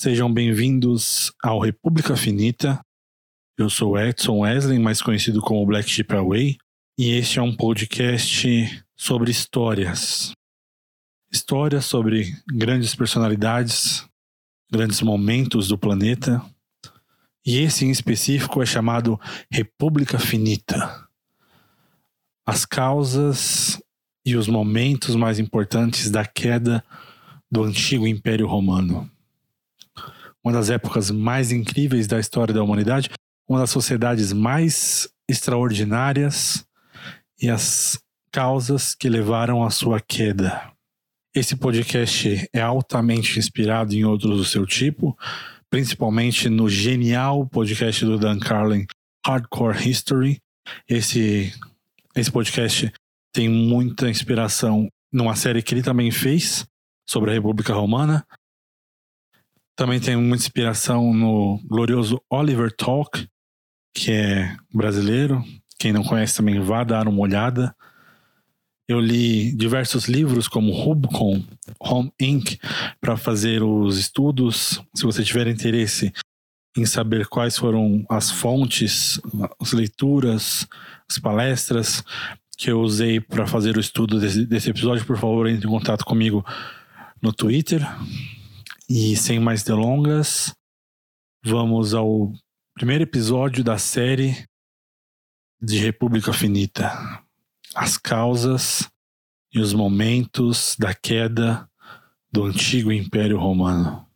Sejam bem-vindos ao República Finita. Eu sou Edson Wesley, mais conhecido como Black Sheep Away, e este é um podcast sobre histórias. Histórias sobre grandes personalidades, grandes momentos do planeta. E esse em específico é chamado República Finita. As causas e os momentos mais importantes da queda do antigo Império Romano uma das épocas mais incríveis da história da humanidade, uma das sociedades mais extraordinárias e as causas que levaram à sua queda. Esse podcast é altamente inspirado em outros do seu tipo, principalmente no genial podcast do Dan Carlin, Hardcore History. Esse, esse podcast tem muita inspiração numa série que ele também fez sobre a República Romana, também tem muita inspiração no glorioso Oliver Talk, que é brasileiro. Quem não conhece também vá dar uma olhada. Eu li diversos livros como Rubicon, Home Inc. para fazer os estudos. Se você tiver interesse em saber quais foram as fontes, as leituras, as palestras que eu usei para fazer o estudo desse, desse episódio, por favor, entre em contato comigo no Twitter, e sem mais delongas, vamos ao primeiro episódio da série de República Finita. As causas e os momentos da queda do antigo Império Romano.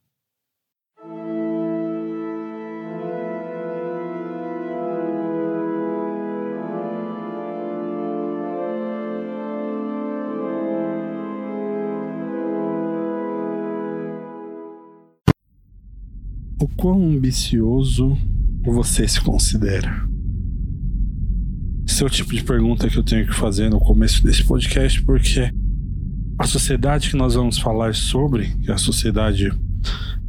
O quão ambicioso você se considera? Esse é o tipo de pergunta que eu tenho que fazer no começo desse podcast, porque a sociedade que nós vamos falar sobre, que é a sociedade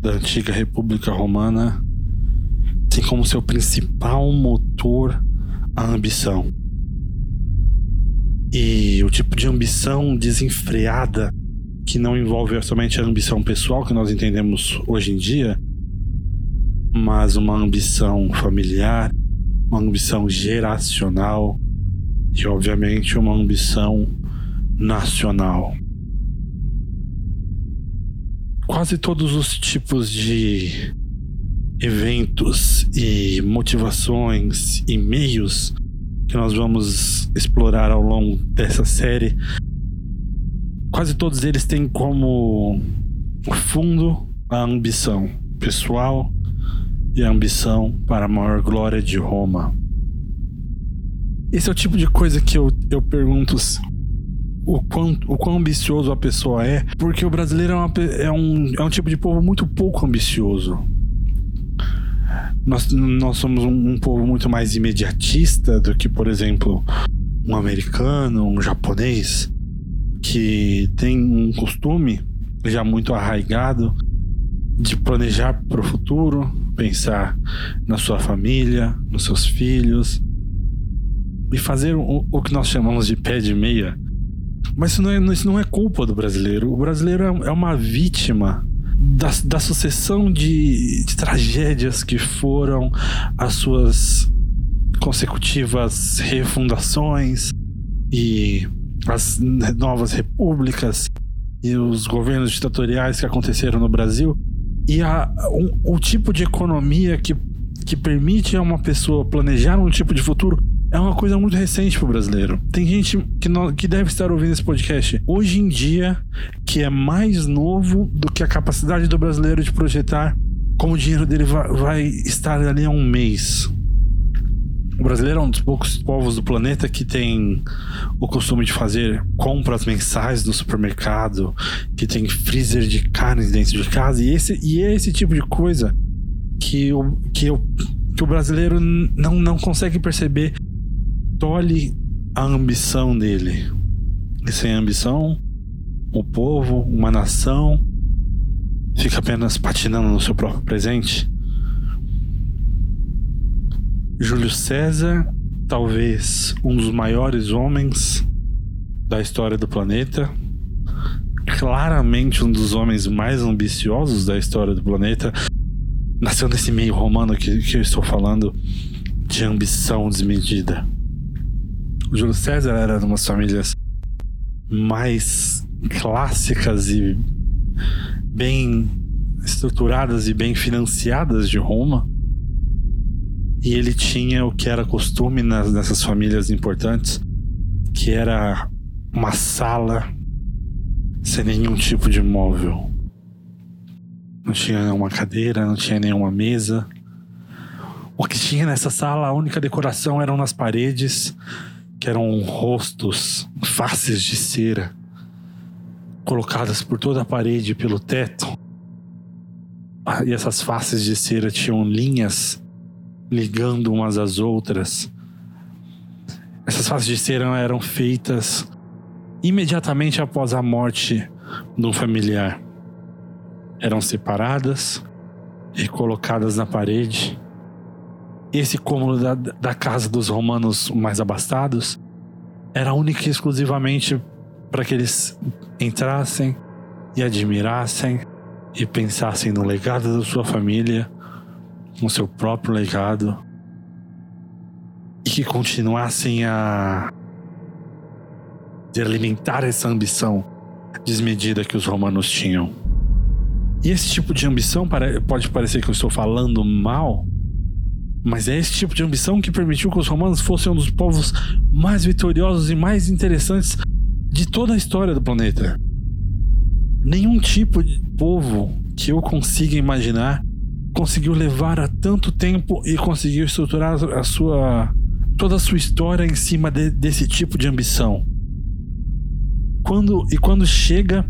da antiga República Romana, tem como seu principal motor a ambição. E o tipo de ambição desenfreada, que não envolve somente a ambição pessoal que nós entendemos hoje em dia, mas uma ambição familiar, uma ambição geracional e, obviamente, uma ambição nacional. Quase todos os tipos de eventos e motivações e meios que nós vamos explorar ao longo dessa série, quase todos eles têm como fundo a ambição pessoal e a ambição para a maior glória de Roma. Esse é o tipo de coisa que eu, eu pergunto o quão, o quão ambicioso a pessoa é, porque o brasileiro é, uma, é, um, é um tipo de povo muito pouco ambicioso. Nós, nós somos um, um povo muito mais imediatista do que, por exemplo, um americano, um japonês, que tem um costume já muito arraigado de planejar para o futuro, pensar na sua família, nos seus filhos e fazer o, o que nós chamamos de pé de meia. Mas isso não, é, isso não é culpa do brasileiro. O brasileiro é, é uma vítima da, da sucessão de, de tragédias que foram as suas consecutivas refundações e as novas repúblicas e os governos ditatoriais que aconteceram no Brasil e a, um, o tipo de economia que, que permite a uma pessoa planejar um tipo de futuro é uma coisa muito recente pro brasileiro. Tem gente que, não, que deve estar ouvindo esse podcast hoje em dia que é mais novo do que a capacidade do brasileiro de projetar como o dinheiro dele vai, vai estar ali há um mês. O brasileiro é um dos poucos povos do planeta que tem o costume de fazer compras mensais no supermercado, que tem freezer de carnes dentro de casa, e, esse, e é esse tipo de coisa que o, que o, que o brasileiro não, não consegue perceber. Tolhe a ambição dele. E sem ambição, o povo, uma nação, fica apenas patinando no seu próprio presente. Júlio César, talvez um dos maiores homens da história do planeta, claramente um dos homens mais ambiciosos da história do planeta, nasceu nesse meio romano que, que eu estou falando de ambição desmedida. O Júlio César era de umas famílias mais clássicas e bem estruturadas e bem financiadas de Roma. E ele tinha o que era costume nas, nessas famílias importantes, que era uma sala sem nenhum tipo de móvel. Não tinha nenhuma cadeira, não tinha nenhuma mesa. O que tinha nessa sala, a única decoração eram nas paredes, que eram rostos, faces de cera, colocadas por toda a parede e pelo teto. E essas faces de cera tinham linhas ligando umas às outras. Essas faces de cera eram feitas imediatamente após a morte de um familiar. Eram separadas e colocadas na parede. Esse cômodo da, da casa dos romanos mais abastados era única e exclusivamente para que eles entrassem e admirassem e pensassem no legado da sua família, no seu próprio legado, e que continuassem a alimentar essa ambição desmedida que os romanos tinham. E esse tipo de ambição pode parecer que eu estou falando mal, mas é esse tipo de ambição que permitiu que os romanos fossem um dos povos mais vitoriosos e mais interessantes de toda a história do planeta. Nenhum tipo de povo que eu consiga imaginar conseguiu levar a tanto tempo e conseguiu estruturar a sua toda a sua história em cima de, desse tipo de ambição. Quando, e quando chega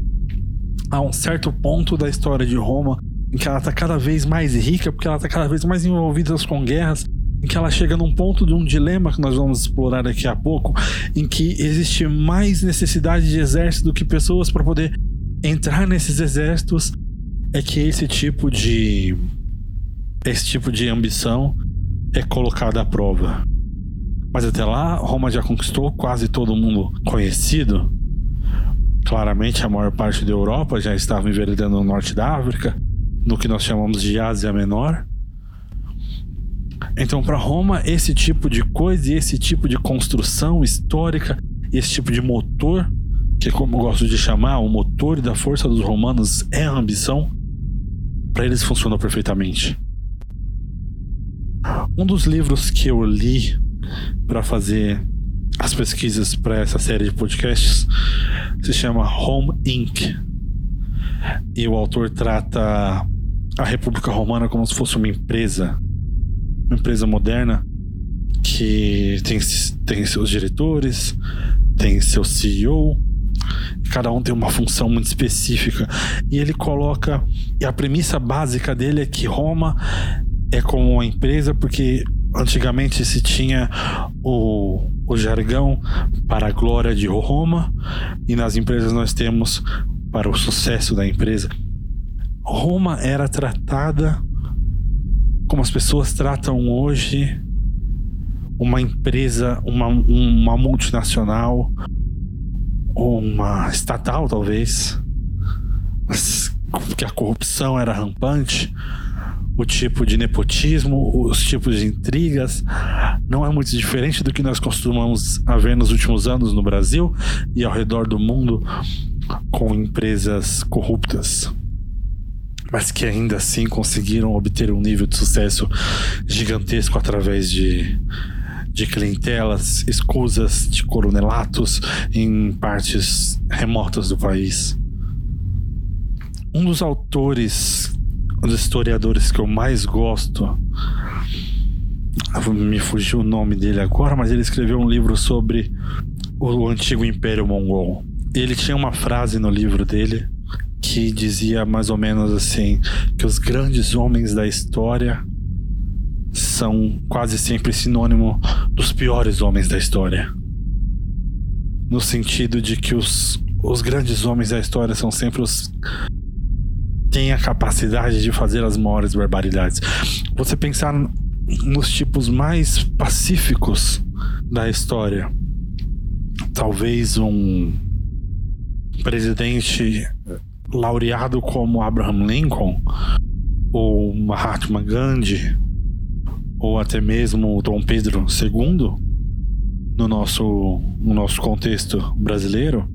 a um certo ponto da história de Roma, em que ela está cada vez mais rica, porque ela está cada vez mais envolvida com guerras, em que ela chega num ponto de um dilema que nós vamos explorar daqui a pouco, em que existe mais necessidade de exército do que pessoas para poder entrar nesses exércitos, é que esse tipo de esse tipo de ambição é colocada à prova. Mas até lá, Roma já conquistou quase todo mundo conhecido, Claramente, a maior parte da Europa já estava enveredando no norte da África, no que nós chamamos de Ásia Menor. Então, para Roma, esse tipo de coisa e esse tipo de construção histórica, esse tipo de motor, que é como eu gosto de chamar, o motor da força dos romanos é a ambição, para eles funcionou perfeitamente. Um dos livros que eu li para fazer as pesquisas para essa série de podcasts se chama Home Inc. E o autor trata a República Romana como se fosse uma empresa, uma empresa moderna que tem, tem seus diretores, tem seu CEO, cada um tem uma função muito específica. E ele coloca. E a premissa básica dele é que Roma é como uma empresa, porque antigamente se tinha o, o jargão para a glória de Roma e nas empresas nós temos para o sucesso da empresa. Roma era tratada como as pessoas tratam hoje uma empresa, uma, uma multinacional, uma estatal talvez, mas que a corrupção era rampante o tipo de nepotismo, os tipos de intrigas, não é muito diferente do que nós costumamos a ver nos últimos anos no Brasil e ao redor do mundo com empresas corruptas, mas que ainda assim conseguiram obter um nível de sucesso gigantesco através de de clientelas escusas de coronelatos em partes remotas do país. Um dos autores um dos historiadores que eu mais gosto. Me fugiu o nome dele agora, mas ele escreveu um livro sobre o antigo Império Mongol. Ele tinha uma frase no livro dele que dizia mais ou menos assim: que os grandes homens da história são quase sempre sinônimo dos piores homens da história. No sentido de que os, os grandes homens da história são sempre os tem a capacidade de fazer as maiores barbaridades. Você pensar nos tipos mais pacíficos da história, talvez um presidente laureado como Abraham Lincoln, ou Mahatma Gandhi, ou até mesmo Dom Pedro II, no nosso, no nosso contexto brasileiro,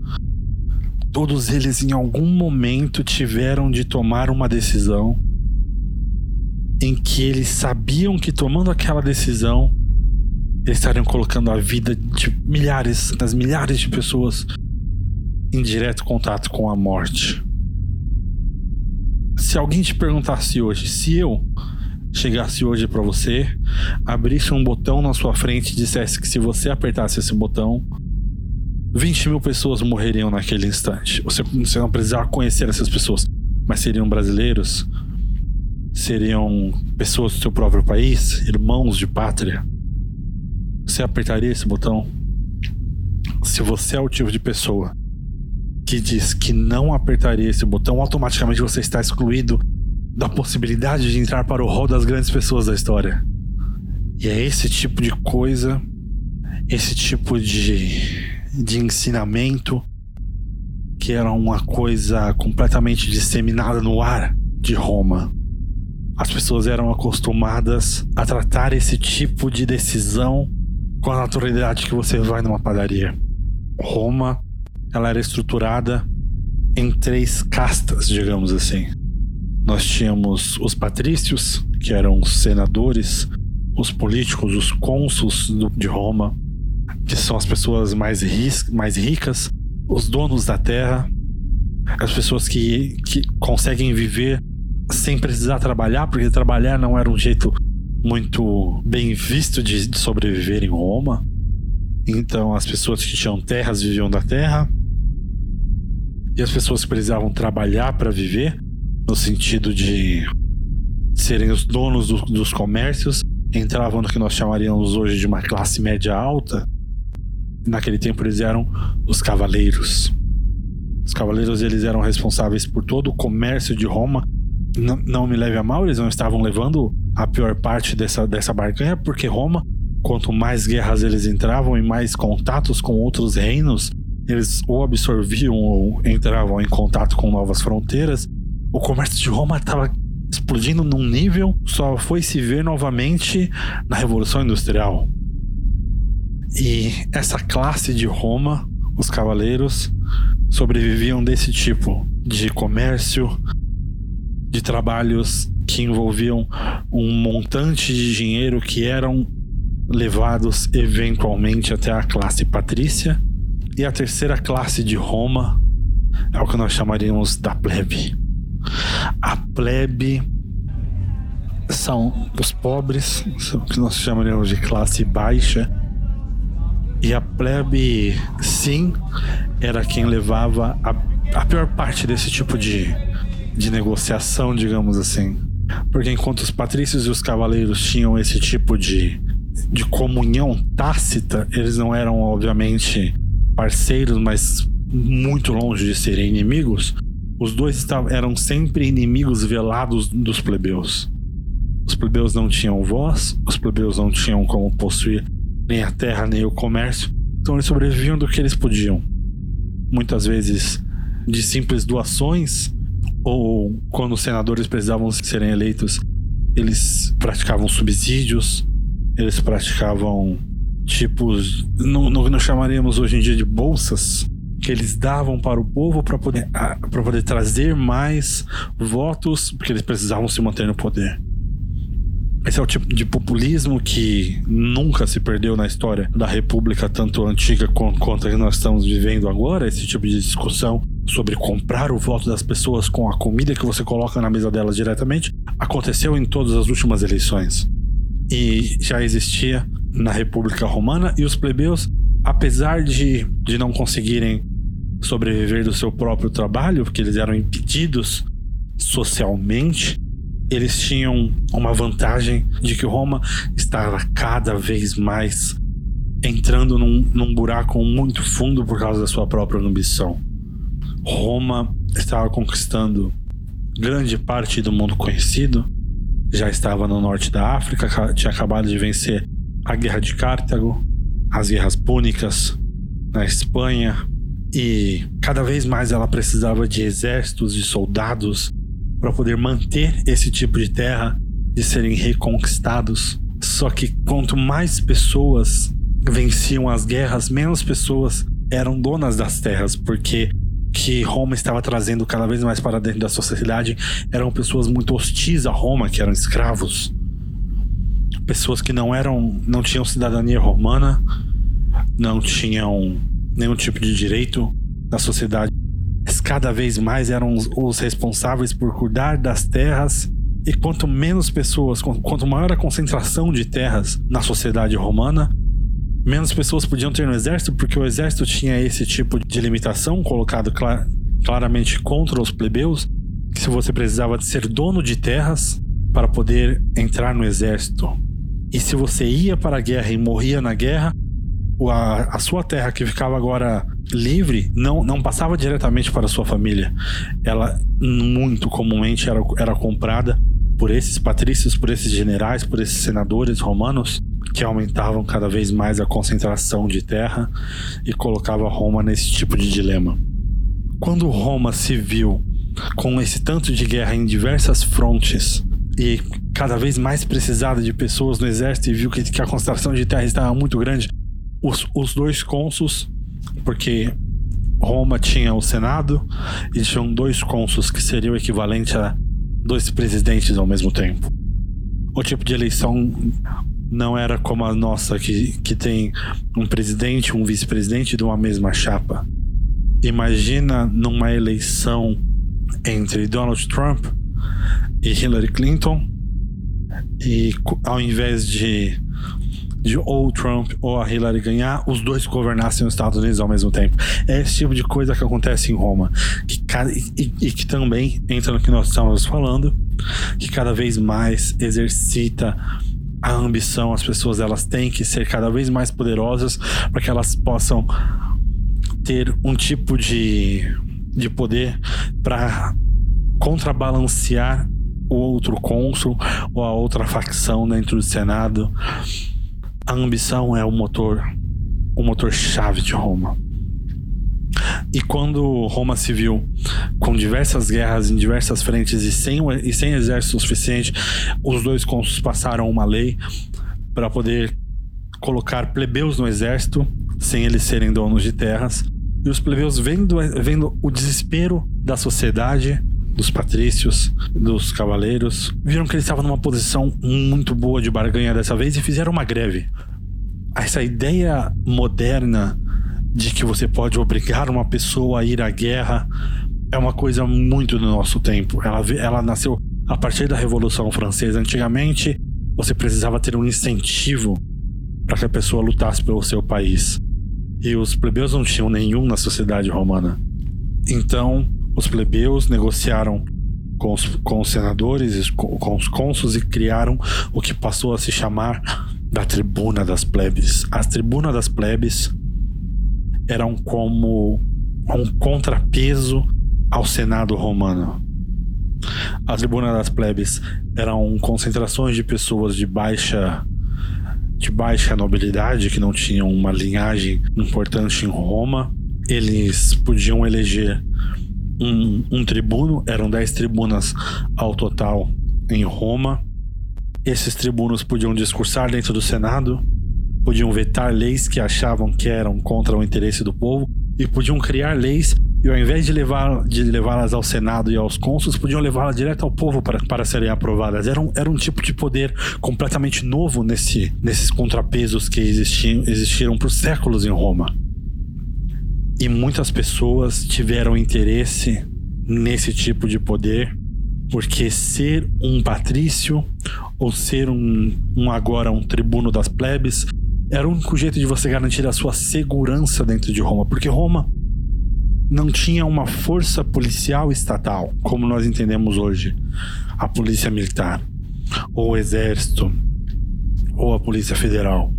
todos eles em algum momento tiveram de tomar uma decisão em que eles sabiam que tomando aquela decisão eles estariam colocando a vida de milhares, das milhares de pessoas em direto contato com a morte. Se alguém te perguntasse hoje, se eu chegasse hoje para você, abrisse um botão na sua frente e dissesse que se você apertasse esse botão, 20 mil pessoas morreriam naquele instante. Você, você não precisava conhecer essas pessoas, mas seriam brasileiros, seriam pessoas do seu próprio país, irmãos de pátria. Você apertaria esse botão? Se você é o tipo de pessoa que diz que não apertaria esse botão, automaticamente você está excluído da possibilidade de entrar para o rol das grandes pessoas da história. E é esse tipo de coisa, esse tipo de, de ensinamento que era uma coisa completamente disseminada no ar de Roma. As pessoas eram acostumadas a tratar esse tipo de decisão com a naturalidade que você vai numa padaria. Roma ela era estruturada em três castas, digamos assim. Nós tínhamos os patrícios, que eram os senadores, os políticos, os cônsuls de Roma, que são as pessoas mais, mais ricas, os donos da terra, as pessoas que, que conseguem viver sem precisar trabalhar, porque trabalhar não era um jeito muito bem visto de, de sobreviver em Roma. Então, as pessoas que tinham terras viviam da terra, e as pessoas que precisavam trabalhar para viver, no sentido de serem os donos do, dos comércios, entravam no que nós chamaríamos hoje de uma classe média alta. Naquele tempo eles eram os cavaleiros. Os cavaleiros eles eram responsáveis por todo o comércio de Roma. Não, não me leve a mal, eles não estavam levando a pior parte dessa, dessa barganha, porque Roma, quanto mais guerras eles entravam e mais contatos com outros reinos, eles ou absorviam ou entravam em contato com novas fronteiras, o comércio de Roma estava explodindo num nível só foi se ver novamente na Revolução Industrial. E essa classe de Roma, os cavaleiros, sobreviviam desse tipo de comércio, de trabalhos que envolviam um montante de dinheiro que eram levados eventualmente até a classe patrícia e a terceira classe de Roma é o que nós chamaríamos da plebe. A plebe são os pobres, o que nós chamaríamos de classe baixa. E a plebe, sim, era quem levava a, a pior parte desse tipo de, de negociação, digamos assim. Porque enquanto os patrícios e os cavaleiros tinham esse tipo de, de comunhão tácita, eles não eram, obviamente, parceiros, mas muito longe de serem inimigos, os dois estavam, eram sempre inimigos velados dos plebeus. Os plebeus não tinham voz, os plebeus não tinham como possuir nem a terra nem o comércio, então eles sobreviviam do que eles podiam. Muitas vezes de simples doações, ou quando os senadores precisavam serem eleitos, eles praticavam subsídios, eles praticavam tipos, no, que nós chamaríamos hoje em dia de bolsas, que eles davam para o povo para poder, para poder trazer mais votos, porque eles precisavam se manter no poder. Esse é o tipo de populismo que nunca se perdeu na história da República, tanto antiga quanto a que nós estamos vivendo agora. Esse tipo de discussão sobre comprar o voto das pessoas com a comida que você coloca na mesa delas diretamente aconteceu em todas as últimas eleições. E já existia na República Romana e os plebeus, apesar de, de não conseguirem sobreviver do seu próprio trabalho, porque eles eram impedidos socialmente, eles tinham uma vantagem de que Roma estava cada vez mais entrando num, num buraco muito fundo por causa da sua própria ambição. Roma estava conquistando grande parte do mundo conhecido, já estava no norte da África, tinha acabado de vencer a Guerra de Cartago, as Guerras Púnicas na Espanha, E cada vez mais ela precisava de exércitos, de soldados, para poder manter esse tipo de terra de serem reconquistados. Só que quanto mais pessoas venciam as guerras, menos pessoas eram donas das terras, porque que Roma estava trazendo cada vez mais para dentro da sociedade eram pessoas muito hostis a Roma, que eram escravos. Pessoas que não eram, não tinham cidadania romana, não tinham nenhum tipo de direito na sociedade. Cada vez mais eram os, os responsáveis por cuidar das terras e quanto menos pessoas, quanto maior a concentração de terras na sociedade romana, menos pessoas podiam ter no exército, porque o exército tinha esse tipo de limitação colocado clar, claramente contra os plebeus, que se você precisava de ser dono de terras para poder entrar no exército. E se você ia para a guerra e morria na guerra, a, a sua terra que ficava agora livre não, não passava diretamente para sua família. Ela muito comumente era, era comprada por esses patrícios, por esses generais, por esses senadores romanos que aumentavam cada vez mais a concentração de terra e colocava Roma nesse tipo de dilema. Quando Roma se viu com esse tanto de guerra em diversas frontes e cada vez mais precisada de pessoas no exército e viu que, que a concentração de terra estava muito grande, os, os dois cônsuls, porque Roma tinha o Senado e tinham dois cônsuls que seriam o equivalente a dois presidentes ao mesmo tempo. O tipo de eleição não era como a nossa, que, que tem um presidente, um vice-presidente de uma mesma chapa. Imagina numa eleição entre Donald Trump e Hillary Clinton, e ao invés de, de ou o Trump ou a Hillary ganhar, os dois governassem os Estados Unidos ao mesmo tempo. É esse tipo de coisa que acontece em Roma. Que, e, e que também entra no que nós estamos falando, que cada vez mais exercita a ambição, as pessoas elas têm que ser cada vez mais poderosas para que elas possam ter um tipo de, de poder para contrabalancear o outro cônsul ou a outra facção dentro do Senado. A ambição é o motor, o motor chave de Roma. E quando Roma se viu com diversas guerras em diversas frentes e sem, e sem exército suficiente, os dois cônsules passaram uma lei para poder colocar plebeus no exército sem eles serem donos de terras. E os plebeus, vendo, vendo o desespero da sociedade, dos patrícios, dos cavaleiros, viram que eles estavam numa posição muito boa de barganha dessa vez e fizeram uma greve. Essa ideia moderna de que você pode obrigar uma pessoa a ir à guerra é uma coisa muito do nosso tempo. Ela, ela nasceu a partir da Revolução Francesa. Antigamente, você precisava ter um incentivo para que a pessoa lutasse pelo seu país. E os plebeus não tinham nenhum na sociedade romana. Então, os plebeus negociaram com os, com os senadores, com, com os cônsuls e criaram o que passou a se chamar da Tribuna das Plebes. A Tribuna das Plebes eram como um contrapeso ao Senado romano. A tribuna das plebes eram concentrações de pessoas de baixa de baixa nobilidade que não tinham uma linhagem importante em Roma. Eles podiam eleger um, um tribuno, eram dez tribunas ao total em Roma. Esses tribunos podiam discursar dentro do Senado, podiam vetar leis que achavam que eram contra o interesse do povo e podiam criar leis e ao invés de levar de levá-las ao Senado e aos cônsules, podiam levá-las direto ao povo para, para serem aprovadas. Era um, era um tipo de poder completamente novo nesse, nesses contrapesos que existiam, existiram por séculos em Roma. E muitas pessoas tiveram interesse nesse tipo de poder, porque ser um patrício ou ser um, um agora um tribuno das plebes era o único jeito de você garantir a sua segurança dentro de Roma, porque Roma não tinha uma força policial estatal, como nós entendemos hoje, a polícia militar, ou o exército, ou a polícia federal.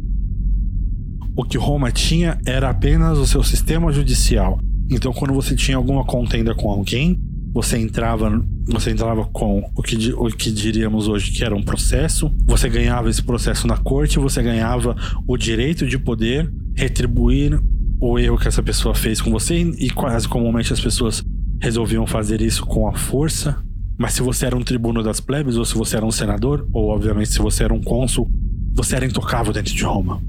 O que Roma tinha era apenas o seu sistema judicial. Então, quando você tinha alguma contenda com alguém, você entrava, você entrava com o que, o que diríamos hoje que era um processo, você ganhava esse processo na corte, você ganhava o direito de poder retribuir o erro que essa pessoa fez com você e quase comumente as pessoas resolviam fazer isso com a força. Mas se você era um tribuno das plebes, ou se você era um senador, ou obviamente se você era um cônsul, você era intocável dentro de Roma.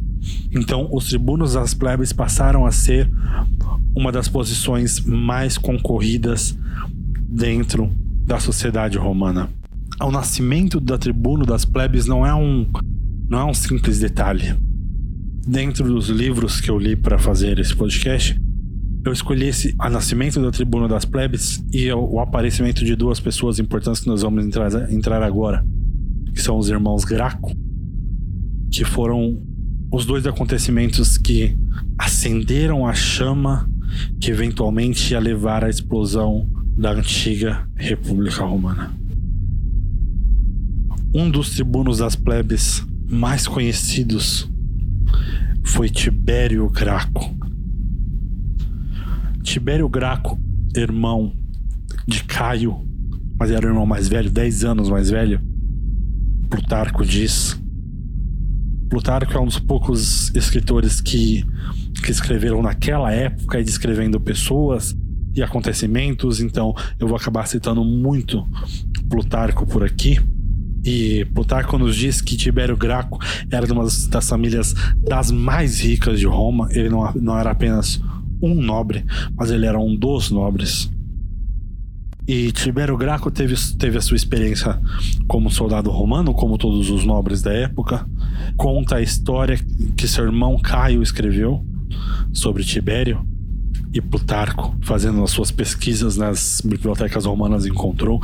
Então, os tribunos das plebes passaram a ser uma das posições mais concorridas dentro da sociedade romana. O nascimento da tribuno das plebes não é um não é um simples detalhe. Dentro dos livros que eu li para fazer esse podcast, eu escolhi esse a nascimento da tribuna das plebes e o, o aparecimento de duas pessoas importantes que nós vamos entrar, entrar agora, que são os irmãos Graco, que foram os dois acontecimentos que acenderam a chama que eventualmente ia levar à explosão da antiga República Romana. Um dos tribunos das plebes mais conhecidos foi Tibério Graco. Tibério Graco, irmão de Caio, mas era o irmão mais velho, 10 anos mais velho. Plutarco diz. Plutarco é um dos poucos escritores que, que escreveram naquela época e descrevendo pessoas e acontecimentos, então eu vou acabar citando muito Plutarco por aqui. E Plutarco nos diz que Tibério Graco era uma das famílias das mais ricas de Roma. Ele não, não era apenas um nobre, mas ele era um dos nobres. E Tibério Graco teve, teve a sua experiência como soldado romano, como todos os nobres da época. Conta a história que seu irmão Caio escreveu sobre Tibério. E Plutarco, fazendo as suas pesquisas nas bibliotecas romanas, encontrou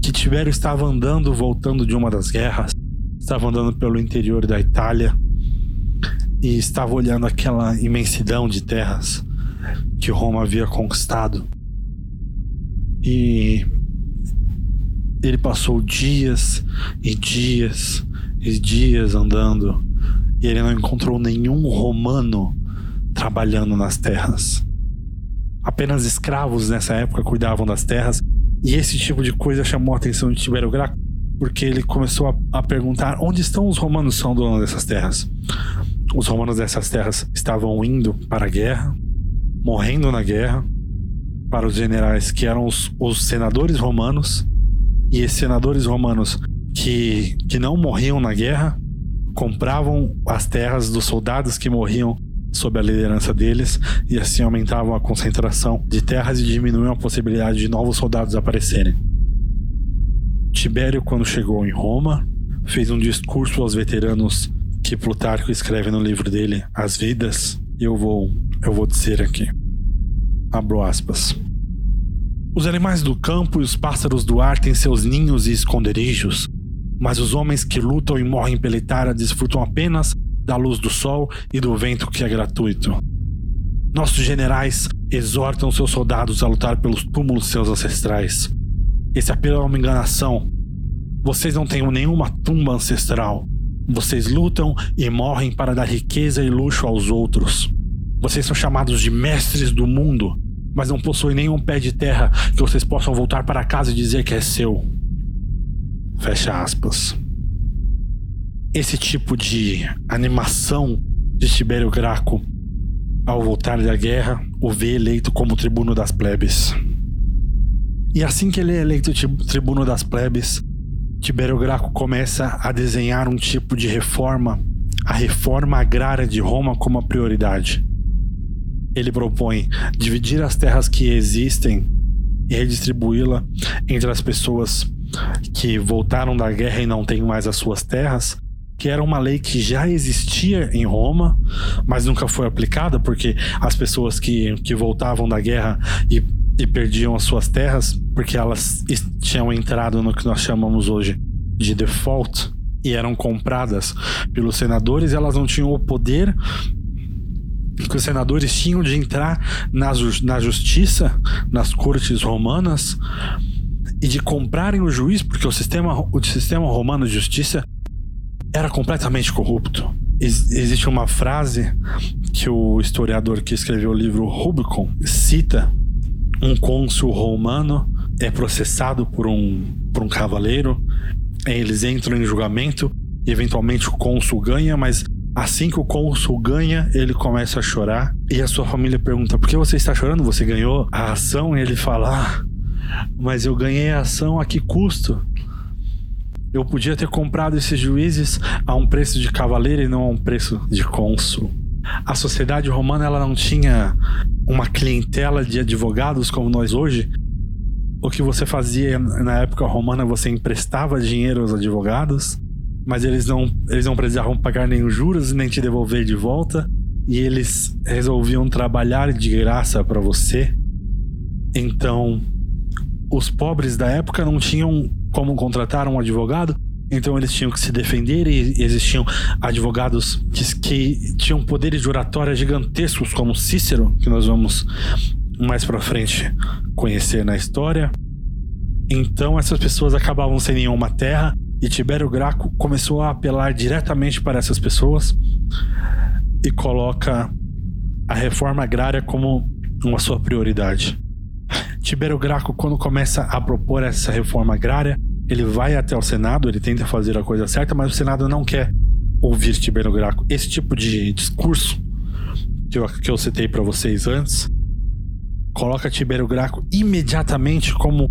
que Tibério estava andando, voltando de uma das guerras, estava andando pelo interior da Itália e estava olhando aquela imensidão de terras que Roma havia conquistado. E ele passou dias e dias e dias andando e ele não encontrou nenhum romano trabalhando nas terras. Apenas escravos nessa época cuidavam das terras e esse tipo de coisa chamou a atenção de Tibério Graco porque ele começou a, a perguntar onde estão os romanos que são donos dessas terras. Os romanos dessas terras estavam indo para a guerra, morrendo na guerra, para os generais que eram os, os senadores romanos, e esses senadores romanos que, que não morriam na guerra compravam as terras dos soldados que morriam sob a liderança deles e assim aumentavam a concentração de terras e diminuíam a possibilidade de novos soldados aparecerem. Tibério, quando chegou em Roma, fez um discurso aos veteranos que Plutarco escreve no livro dele, As Vidas, e eu vou, eu vou dizer aqui. Abro aspas. Os animais do campo e os pássaros do ar têm seus ninhos e esconderijos, mas os homens que lutam e morrem pela Itália desfrutam apenas da luz do sol e do vento que é gratuito. Nossos generais exortam seus soldados a lutar pelos túmulos seus ancestrais. Esse apelo é uma enganação. Vocês não têm nenhuma tumba ancestral. Vocês lutam e morrem para dar riqueza e luxo aos outros. Vocês são chamados de mestres do mundo, mas não possuem nenhum pé de terra que vocês possam voltar para casa e dizer que é seu. Fecha aspas. Esse tipo de animação de Tibério Graco ao voltar da guerra o vê eleito como tribuno das plebes. E assim que ele é eleito tribuno das plebes, Tibério Graco começa a desenhar um tipo de reforma, a reforma agrária de Roma como a prioridade ele propõe dividir as terras que existem e redistribuí-la entre as pessoas que voltaram da guerra e não têm mais as suas terras, que era uma lei que já existia em Roma, mas nunca foi aplicada, porque as pessoas que, que voltavam da guerra e, e perdiam as suas terras, porque elas tinham entrado no que nós chamamos hoje de default, e eram compradas pelos senadores, elas não tinham o poder que os senadores tinham de entrar na, na justiça, nas cortes romanas, e de comprarem o juiz, porque o sistema, o sistema romano de justiça era completamente corrupto. Ex existe uma frase que o historiador que escreveu o livro Rubicon cita: um cônsul romano é processado por um, por um cavaleiro, eles entram em julgamento, e eventualmente o cônsul ganha, mas Assim que o cônsul ganha, ele começa a chorar e a sua família pergunta: por que você está chorando? Você ganhou a ação? E ele fala: ah, mas eu ganhei a ação a que custo? Eu podia ter comprado esses juízes a um preço de cavaleiro e não a um preço de cônsul. A sociedade romana ela não tinha uma clientela de advogados como nós hoje. O que você fazia na época romana, você emprestava dinheiro aos advogados, mas eles não, eles não precisavam pagar nenhum juros nem te devolver de volta. E eles resolviam trabalhar de graça para você. Então, os pobres da época não tinham como contratar um advogado, então eles tinham que se defender e existiam advogados que, que tinham poderes de oratória gigantescos, como Cícero, que nós vamos mais para frente conhecer na história. Então essas pessoas acabavam sem nenhuma terra e Tibério Graco começou a apelar diretamente para essas pessoas e coloca a reforma agrária como uma sua prioridade. Tibério Graco, quando começa a propor essa reforma agrária, ele vai até o Senado, ele tenta fazer a coisa certa, mas o Senado não quer ouvir Tibério Graco. Esse tipo de discurso que eu, que eu citei para vocês antes coloca Tibério Graco imediatamente como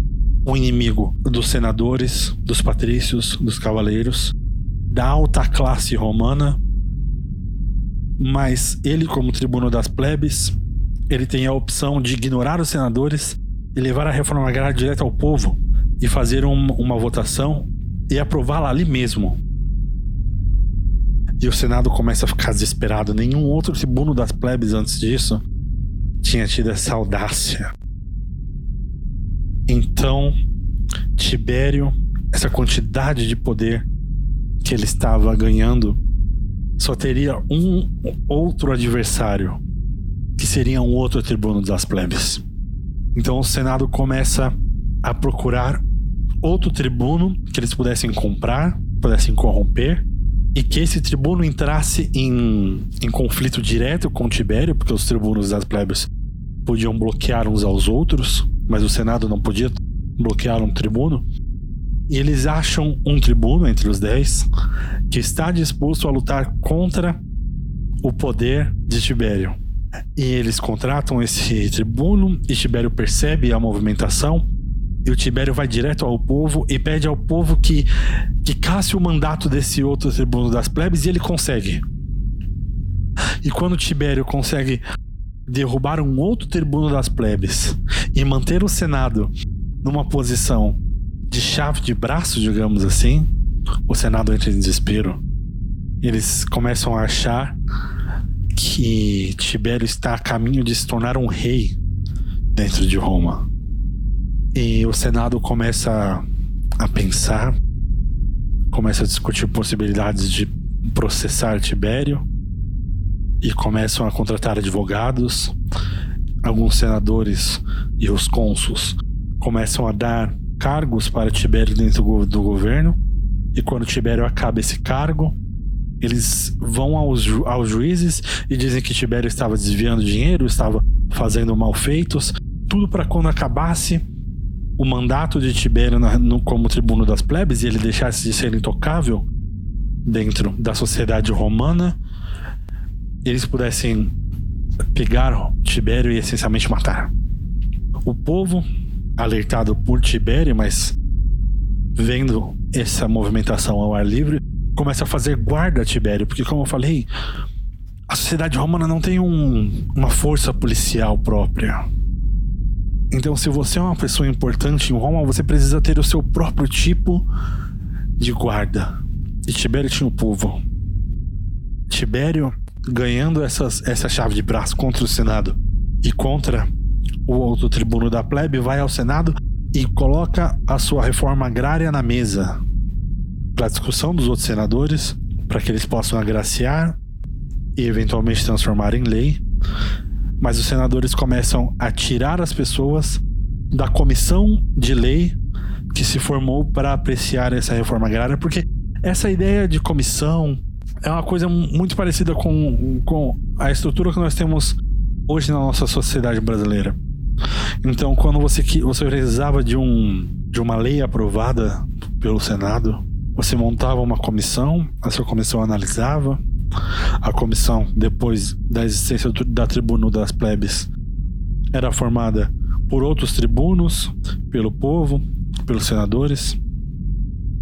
um inimigo dos senadores, dos patrícios, dos cavaleiros, da alta classe romana. Mas ele, como tribuno das plebes, ele tem a opção de ignorar os senadores e levar a reforma agrária direto ao povo e fazer um, uma votação e aprová-la ali mesmo. E o Senado começa a ficar desesperado. Nenhum outro tribuno das plebes antes disso tinha tido essa audácia. Então, Tibério, essa quantidade de poder que ele estava ganhando, só teria um outro adversário, que seria um outro tribuno das plebes. Então o Senado começa a procurar outro tribuno que eles pudessem comprar, pudessem corromper, e que esse tribuno entrasse em, em conflito direto com Tibério, porque os tribunos das plebes podiam bloquear uns aos outros, mas o Senado não podia bloquear um tribuno. E eles acham um tribuno entre os dez que está disposto a lutar contra o poder de Tibério. E eles contratam esse tribuno, e Tibério percebe a movimentação, e o Tibério vai direto ao povo e pede ao povo que, que casse o mandato desse outro tribuno das plebes, e ele consegue. E quando Tibério consegue derrubar um outro tribuno das plebes e manter o Senado numa posição de chave de braço, digamos assim, o Senado entra em desespero. Eles começam a achar que Tibério está a caminho de se tornar um rei dentro de Roma. E o Senado começa a pensar, começa a discutir possibilidades de processar Tibério e começam a contratar advogados. Alguns senadores e os cônsuls começam a dar cargos para Tibério dentro do governo. E quando Tibério acaba esse cargo, eles vão aos, ju aos juízes e dizem que Tibério estava desviando dinheiro, estava fazendo malfeitos, tudo para quando acabasse o mandato de Tibério na, no, como tribuno das plebes e ele deixasse de ser intocável dentro da sociedade romana, eles pudessem pegar Tibério e essencialmente matar. O povo, alertado por Tibério, mas vendo essa movimentação ao ar livre, começa a fazer guarda a Tibério, porque como eu falei, a sociedade romana não tem um, uma força policial própria. Então, se você é uma pessoa importante em Roma, você precisa ter o seu próprio tipo de guarda. E Tibério tinha o povo. Tibério ganhando essas, essa chave de braço contra o Senado e contra o outro tribuno da plebe, vai ao Senado e coloca a sua reforma agrária na mesa para discussão dos outros senadores, para que eles possam agraciar e eventualmente transformar em lei. Mas os senadores começam a tirar as pessoas da comissão de lei que se formou para apreciar essa reforma agrária, porque essa ideia de comissão é uma coisa muito parecida com, com a estrutura que nós temos hoje na nossa sociedade brasileira. Então, quando você, você precisava de, um, de uma lei aprovada pelo Senado, você montava uma comissão, a sua comissão analisava, A comissão, depois da existência da tribuno das plebes, era formada por outros tribunos, pelo povo, pelos senadores.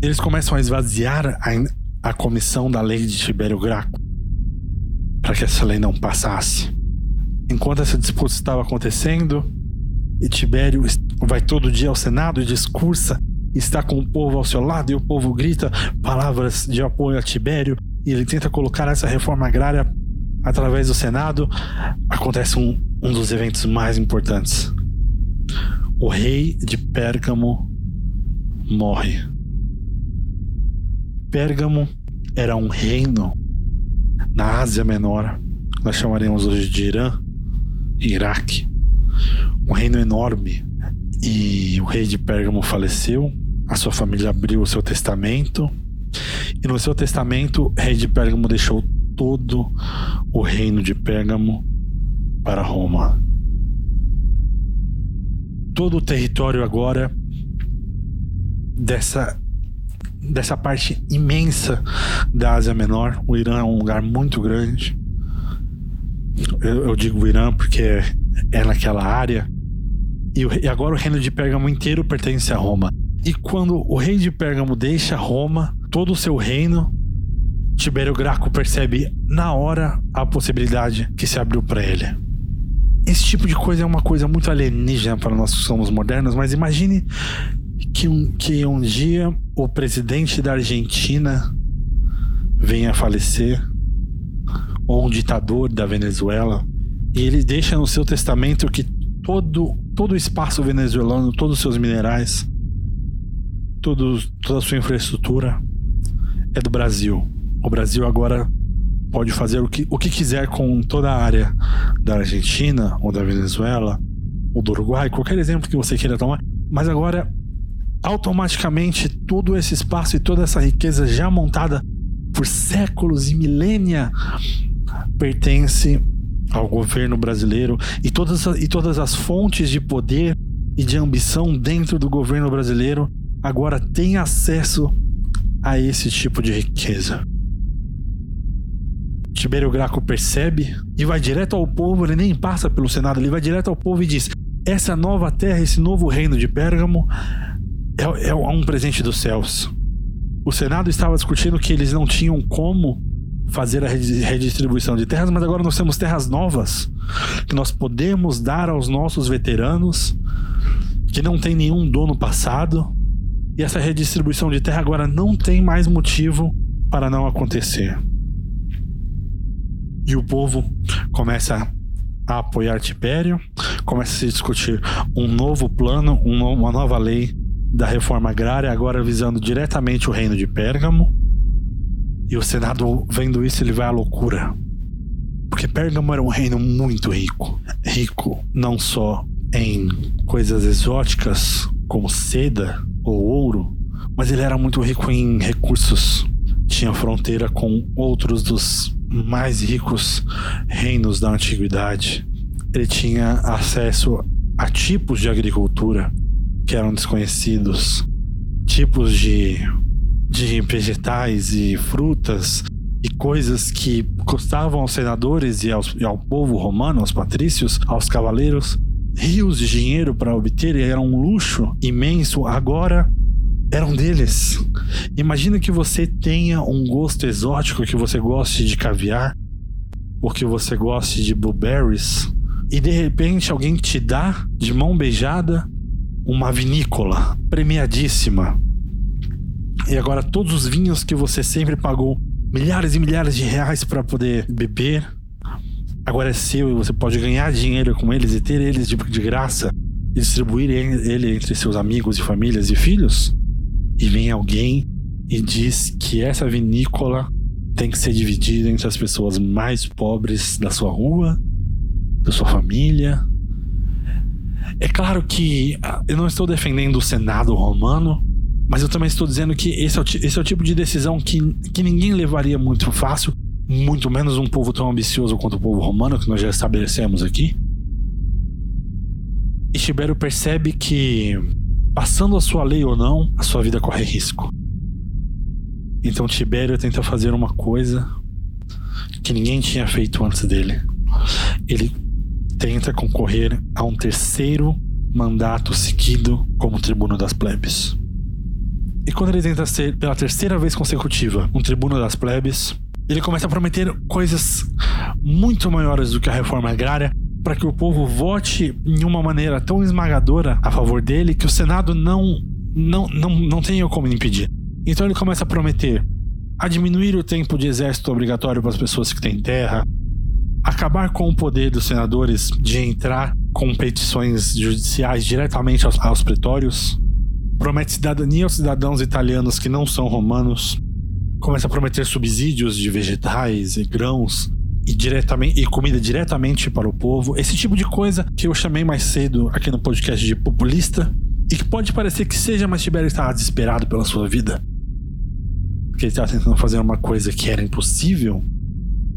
Eles começam a esvaziar a, a comissão da lei de Tibério Graco para que essa lei não passasse. Enquanto essa disputa estava acontecendo, e Tibério vai todo dia ao Senado e discursa, está com o povo ao seu lado e o povo grita palavras de apoio a Tibério e ele tenta colocar essa reforma agrária através do Senado. Acontece um, um dos eventos mais importantes. O rei de Pérgamo morre. Pérgamo era um reino na Ásia Menor, nós chamaremos hoje de Irã, Iraque, um reino enorme. E o rei de Pérgamo faleceu, a sua família abriu o seu testamento, e no seu testamento, o rei de Pérgamo deixou todo o reino de Pérgamo para Roma. Todo o território agora dessa dessa parte imensa da Ásia Menor. O Irã é um lugar muito grande. Eu, eu digo Irã porque é, é naquela área. E, e agora o reino de Pérgamo inteiro pertence a Roma. E quando o rei de Pérgamo deixa Roma, todo o seu reino, Tibério Graco percebe na hora a possibilidade que se abriu para ele. Esse tipo de coisa é uma coisa muito alienígena para nós que somos modernos, mas imagine que um, que um dia o presidente da Argentina venha a falecer, ou um ditador da Venezuela, e ele deixa no seu testamento que todo, todo o espaço venezuelano, todos os seus minerais, todo, toda a sua infraestrutura é do Brasil. O Brasil agora pode fazer o que, o que quiser com toda a área da Argentina, ou da Venezuela, ou do Uruguai, qualquer exemplo que você queira tomar, mas agora automaticamente todo esse espaço e toda essa riqueza já montada por séculos e milênia pertence ao governo brasileiro e todas, e todas as fontes de poder e de ambição dentro do governo brasileiro agora têm acesso a esse tipo de riqueza. Tibério Graco percebe e vai direto ao povo, ele nem passa pelo Senado, ele vai direto ao povo e diz: essa nova terra, esse novo reino de Pérgamo é, é um presente dos céus. O Senado estava discutindo que eles não tinham como fazer a redistribuição de terras, mas agora nós temos terras novas que nós podemos dar aos nossos veteranos que não tem nenhum dono passado. E essa redistribuição de terra agora não tem mais motivo para não acontecer. E o povo começa a apoiar Tibério, começa a se discutir um novo plano, uma nova lei da reforma agrária, agora visando diretamente o reino de Pérgamo. E o Senado, vendo isso, ele vai à loucura. Porque Pérgamo era um reino muito rico. Rico não só em coisas exóticas, como seda ou ouro, mas ele era muito rico em recursos. Tinha fronteira com outros dos mais ricos reinos da antiguidade. Ele tinha acesso a tipos de agricultura que eram desconhecidos, tipos de, de vegetais e frutas e coisas que custavam aos senadores e, aos, e ao povo romano, aos patrícios, aos cavaleiros, rios de dinheiro para obter, e era um luxo imenso, agora eram deles. Imagina que você tenha um gosto exótico, que você goste de caviar, ou que você goste de blueberries, e de repente alguém te dá de mão beijada uma vinícola premiadíssima. E agora todos os vinhos que você sempre pagou milhares e milhares de reais para poder beber, agora é seu e você pode ganhar dinheiro com eles e ter eles de, de graça e distribuir ele entre seus amigos e famílias e filhos. E vem alguém e diz que essa vinícola tem que ser dividida entre as pessoas mais pobres da sua rua, da sua família, é claro que ah, eu não estou defendendo o Senado romano, mas eu também estou dizendo que esse é o, esse é o tipo de decisão que, que ninguém levaria muito fácil, muito menos um povo tão ambicioso quanto o povo romano, que nós já estabelecemos aqui. E Tibério percebe que, passando a sua lei ou não, a sua vida corre risco. Então Tibério tenta fazer uma coisa que ninguém tinha feito antes dele. Ele tenta concorrer a um terceiro mandato seguido como tribuno das plebes. E quando ele tenta ser, pela terceira vez consecutiva, um tribuno das plebes, ele começa a prometer coisas muito maiores do que a reforma agrária para que o povo vote em uma maneira tão esmagadora a favor dele que o Senado não, não, não, não tenha como impedir. Então ele começa a prometer a diminuir o tempo de exército obrigatório para as pessoas que têm terra, acabar com o poder dos senadores de entrar com petições judiciais diretamente aos, aos pretórios, promete cidadania aos cidadãos italianos que não são romanos, começa a prometer subsídios de vegetais e grãos e, diretamente, e comida diretamente para o povo. Esse tipo de coisa que eu chamei mais cedo aqui no podcast de populista e que pode parecer que seja, mas Tibério estava desesperado pela sua vida. Porque ele estava tentando fazer uma coisa que era impossível.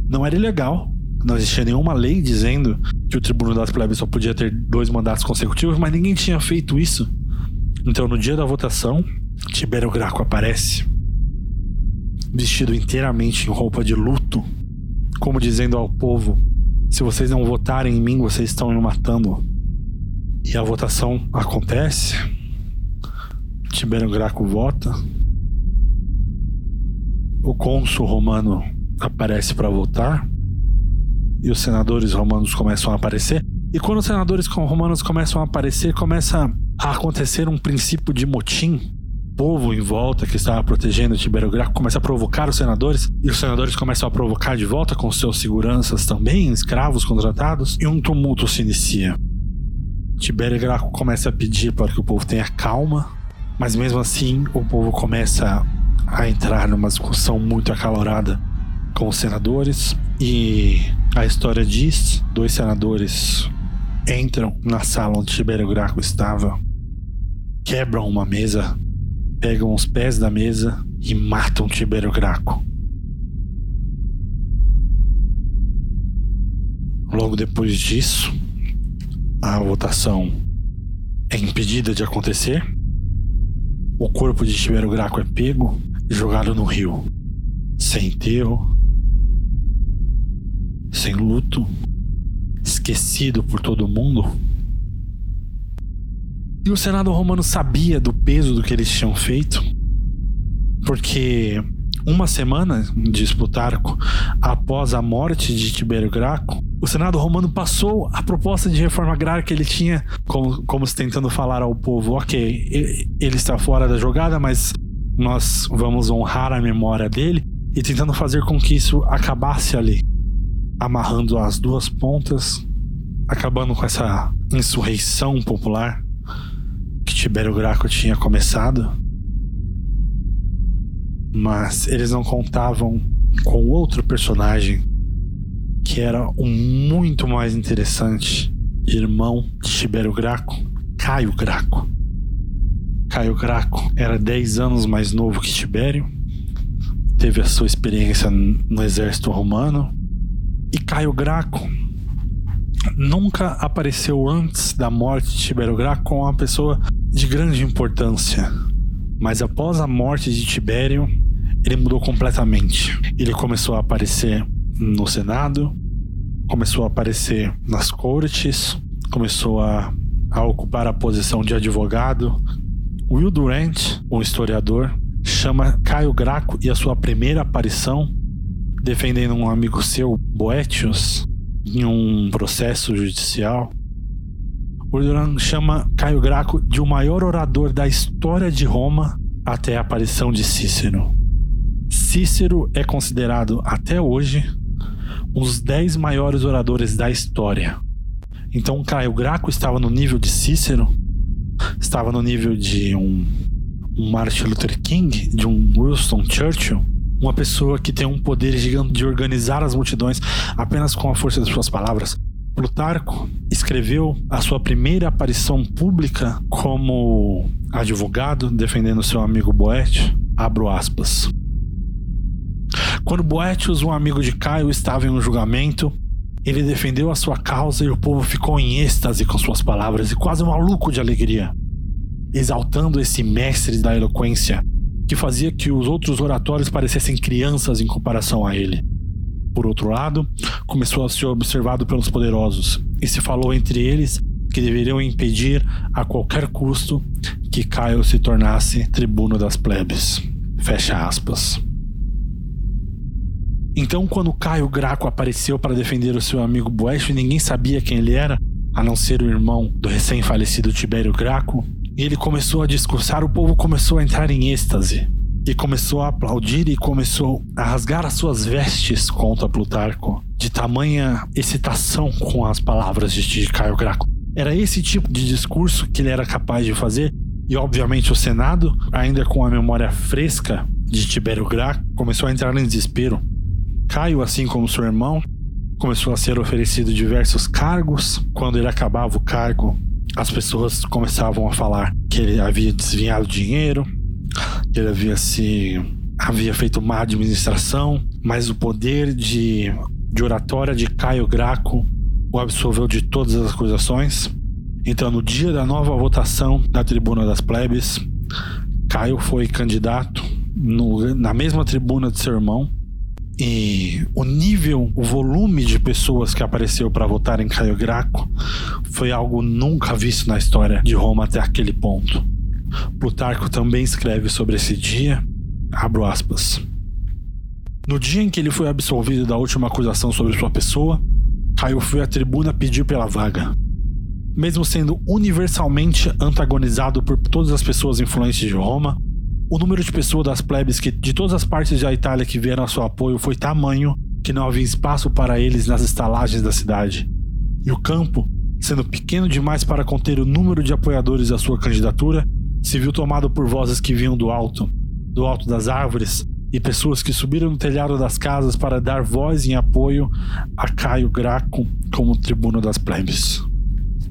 Não era ilegal. Não existia nenhuma lei dizendo que o tribuno das plebes só podia ter dois mandatos consecutivos, mas ninguém tinha feito isso. Então, no dia da votação, Tibério Graco aparece vestido inteiramente em roupa de luto, como dizendo ao povo: se vocês não votarem em mim, vocês estão me matando. E a votação acontece. Tibério Graco vota. O cônsul romano aparece para votar. E os senadores romanos começam a aparecer. E quando os senadores romanos começam a aparecer, começa a acontecer um princípio de motim povo em volta que estava protegendo Tibério Graco começa a provocar os senadores, e os senadores começam a provocar de volta com seus seguranças também, escravos contratados, e um tumulto se inicia. Tibério Graco começa a pedir para que o povo tenha calma, mas mesmo assim o povo começa a entrar numa discussão muito acalorada com os senadores, e a história diz: dois senadores entram na sala onde Tibério Graco estava, quebram uma mesa pegam os pés da mesa e matam Tibério Graco. Logo depois disso, a votação é impedida de acontecer. O corpo de Tibério Graco é pego e jogado no rio, sem enterro, sem luto, esquecido por todo mundo. E o Senado romano sabia do peso do que eles tinham feito, porque uma semana de Plutarco após a morte de Tibério Graco, o Senado romano passou a proposta de reforma agrária que ele tinha, como, como se tentando falar ao povo: ok, ele está fora da jogada, mas nós vamos honrar a memória dele e tentando fazer com que isso acabasse ali, amarrando as duas pontas, acabando com essa insurreição popular que Tibério Graco tinha começado, mas eles não contavam com outro personagem que era um muito mais interessante irmão de Tibério Graco, Caio Graco. Caio Graco era 10 anos mais novo que Tibério, teve a sua experiência no exército romano, e Caio Graco nunca apareceu antes da morte de Tibério Graco como uma pessoa de grande importância, mas após a morte de Tibério, ele mudou completamente. Ele começou a aparecer no Senado, começou a aparecer nas cortes, começou a, a ocupar a posição de advogado. Will Durant, um historiador, chama Caio Graco e a sua primeira aparição defendendo um amigo seu, Boetius, em um processo judicial. O Duran chama Caio Graco de o maior orador da história de Roma até a aparição de Cícero. Cícero é considerado até hoje um dos dez maiores oradores da história. Então Caio Graco estava no nível de Cícero, estava no nível de um, um Martin Luther King, de um Winston Churchill, uma pessoa que tem um poder gigante de organizar as multidões apenas com a força de suas palavras. Plutarco escreveu a sua primeira aparição pública como advogado defendendo seu amigo Boétio. Abro aspas. Quando Boétios, um amigo de Caio, estava em um julgamento, ele defendeu a sua causa e o povo ficou em êxtase com suas palavras e quase maluco de alegria, exaltando esse mestre da eloquência que fazia que os outros oratórios parecessem crianças em comparação a ele. por outro lado, começou a ser observado pelos poderosos e se falou entre eles que deveriam impedir a qualquer custo que Caio se tornasse tribuno das plebes. Fecha aspas. Então, quando Caio Graco apareceu para defender o seu amigo Boeste, ninguém sabia quem ele era, a não ser o irmão do recém-falecido Tibério Graco, ele começou a discursar, o povo começou a entrar em êxtase e começou a aplaudir e começou a rasgar as suas vestes contra Plutarco, de tamanha excitação com as palavras de Caio Graco. Era esse tipo de discurso que ele era capaz de fazer, e obviamente o Senado, ainda com a memória fresca de Tibério Graco, começou a entrar em desespero. Caio, assim como seu irmão, começou a ser oferecido diversos cargos. Quando ele acabava o cargo, as pessoas começavam a falar que ele havia desviado dinheiro, que ele havia se havia feito má administração, mas o poder de, de oratória de Caio Graco o absolveu de todas as acusações. Então, no dia da nova votação da tribuna das plebes, Caio foi candidato no, na mesma tribuna de seu irmão. E o nível, o volume de pessoas que apareceu para votar em Caio Graco foi algo nunca visto na história de Roma até aquele ponto. Plutarco também escreve sobre esse dia, abro aspas. No dia em que ele foi absolvido da última acusação sobre sua pessoa, Caio foi à tribuna pedir pela vaga. Mesmo sendo universalmente antagonizado por todas as pessoas influentes de Roma, o número de pessoas das plebes que, de todas as partes da Itália que vieram a seu apoio foi tamanho que não havia espaço para eles nas estalagens da cidade. E o campo, sendo pequeno demais para conter o número de apoiadores da sua candidatura, se viu tomado por vozes que vinham do alto, do alto das árvores, e pessoas que subiram no telhado das casas para dar voz em apoio a Caio Graco como tribuno das plebes.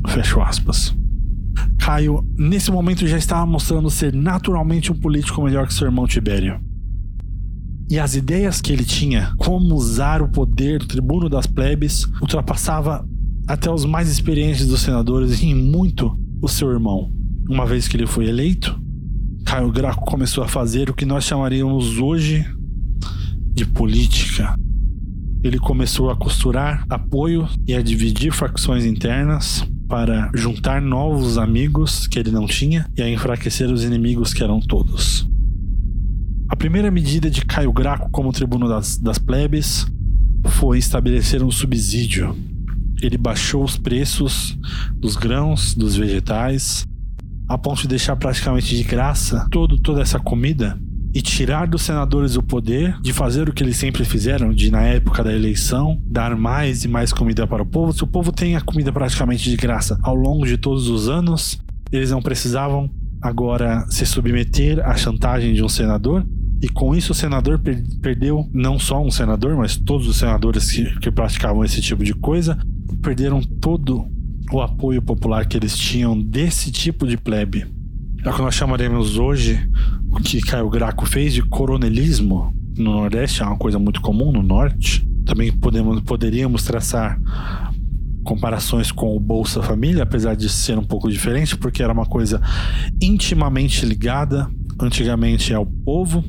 Fecho aspas. Caio, nesse momento, já estava mostrando ser naturalmente um político melhor que seu irmão Tibério. E as ideias que ele tinha, como usar o poder do tribuno das plebes, ultrapassava até os mais experientes dos senadores e em muito o seu irmão. Uma vez que ele foi eleito, Caio Graco começou a fazer o que nós chamaríamos hoje de política. Ele começou a costurar apoio e a dividir facções internas para juntar novos amigos que ele não tinha e a enfraquecer os inimigos que eram todos. A primeira medida de Caio Graco como tribuno das, das plebes foi estabelecer um subsídio. Ele baixou os preços dos grãos, dos vegetais, a ponto de deixar praticamente de graça todo, toda essa comida e tirar dos senadores o poder de fazer o que eles sempre fizeram, de na época da eleição dar mais e mais comida para o povo. Se o povo tem a comida praticamente de graça ao longo de todos os anos, eles não precisavam agora se submeter à chantagem de um senador. E com isso o senador per perdeu não só um senador, mas todos os senadores que, que praticavam esse tipo de coisa perderam todo o apoio popular que eles tinham desse tipo de plebe. É o que nós chamaremos hoje, o que Caio Graco fez de coronelismo no Nordeste, é uma coisa muito comum no Norte. Também podemos, poderíamos traçar comparações com o Bolsa Família, apesar de ser um pouco diferente, porque era uma coisa intimamente ligada antigamente ao povo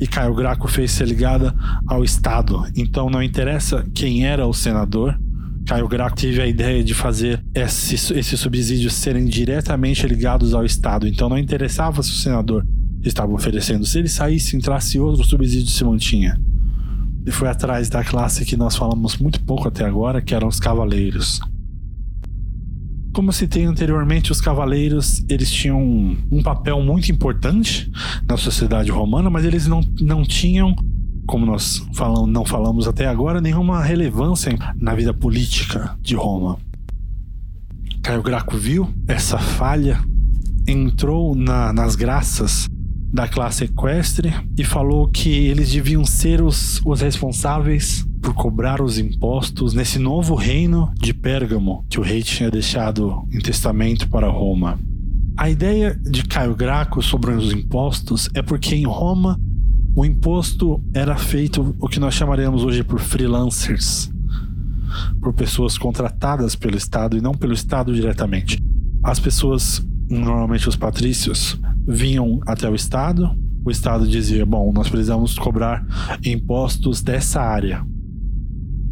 e Caio Graco fez ser ligada ao Estado. Então não interessa quem era o senador, Caio Graco teve a ideia de fazer esses, subsídios serem diretamente ligados ao Estado. Então não interessava se o senador estava oferecendo. Se ele saísse, entrasse outro subsídio se mantinha. E foi atrás da classe que nós falamos muito pouco até agora, que eram os cavaleiros. Como citei anteriormente, os cavaleiros eles tinham um papel muito importante na sociedade romana, mas eles não, não tinham como nós falamos, não falamos até agora, nenhuma relevância na vida política de Roma. Caio Graco viu essa falha, entrou na, nas graças da classe equestre e falou que eles deviam ser os, os responsáveis por cobrar os impostos nesse novo reino de Pérgamo que o rei tinha deixado em testamento para Roma. A ideia de Caio Graco sobre os impostos é porque em Roma o imposto era feito o que nós chamaremos hoje por freelancers, por pessoas contratadas pelo Estado e não pelo Estado diretamente. As pessoas, normalmente os patrícios, vinham até o Estado, o Estado dizia: bom, nós precisamos cobrar impostos dessa área.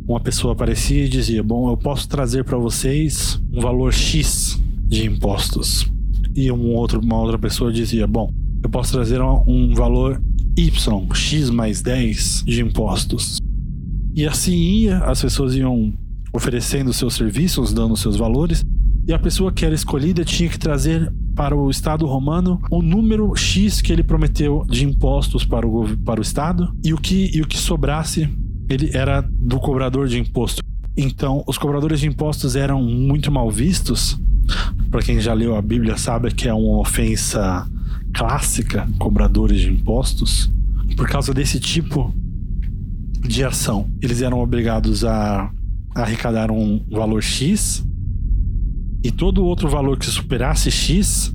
uma pessoa aparecia e dizia: Bom, eu posso trazer para vocês um valor X de impostos. E um outro, uma outra pessoa dizia: Bom, eu posso trazer um valor Y, X mais 10 de impostos. E assim ia, as pessoas iam oferecendo seus serviços, dando seus valores, e a pessoa que era escolhida tinha que trazer para o Estado romano o número X que ele prometeu de impostos para o, para o Estado e o que, e o que sobrasse ele era do cobrador de imposto. Então, os cobradores de impostos eram muito mal vistos. Para quem já leu a Bíblia sabe que é uma ofensa clássica, cobradores de impostos, por causa desse tipo de ação. Eles eram obrigados a arrecadar um valor X e todo outro valor que superasse X,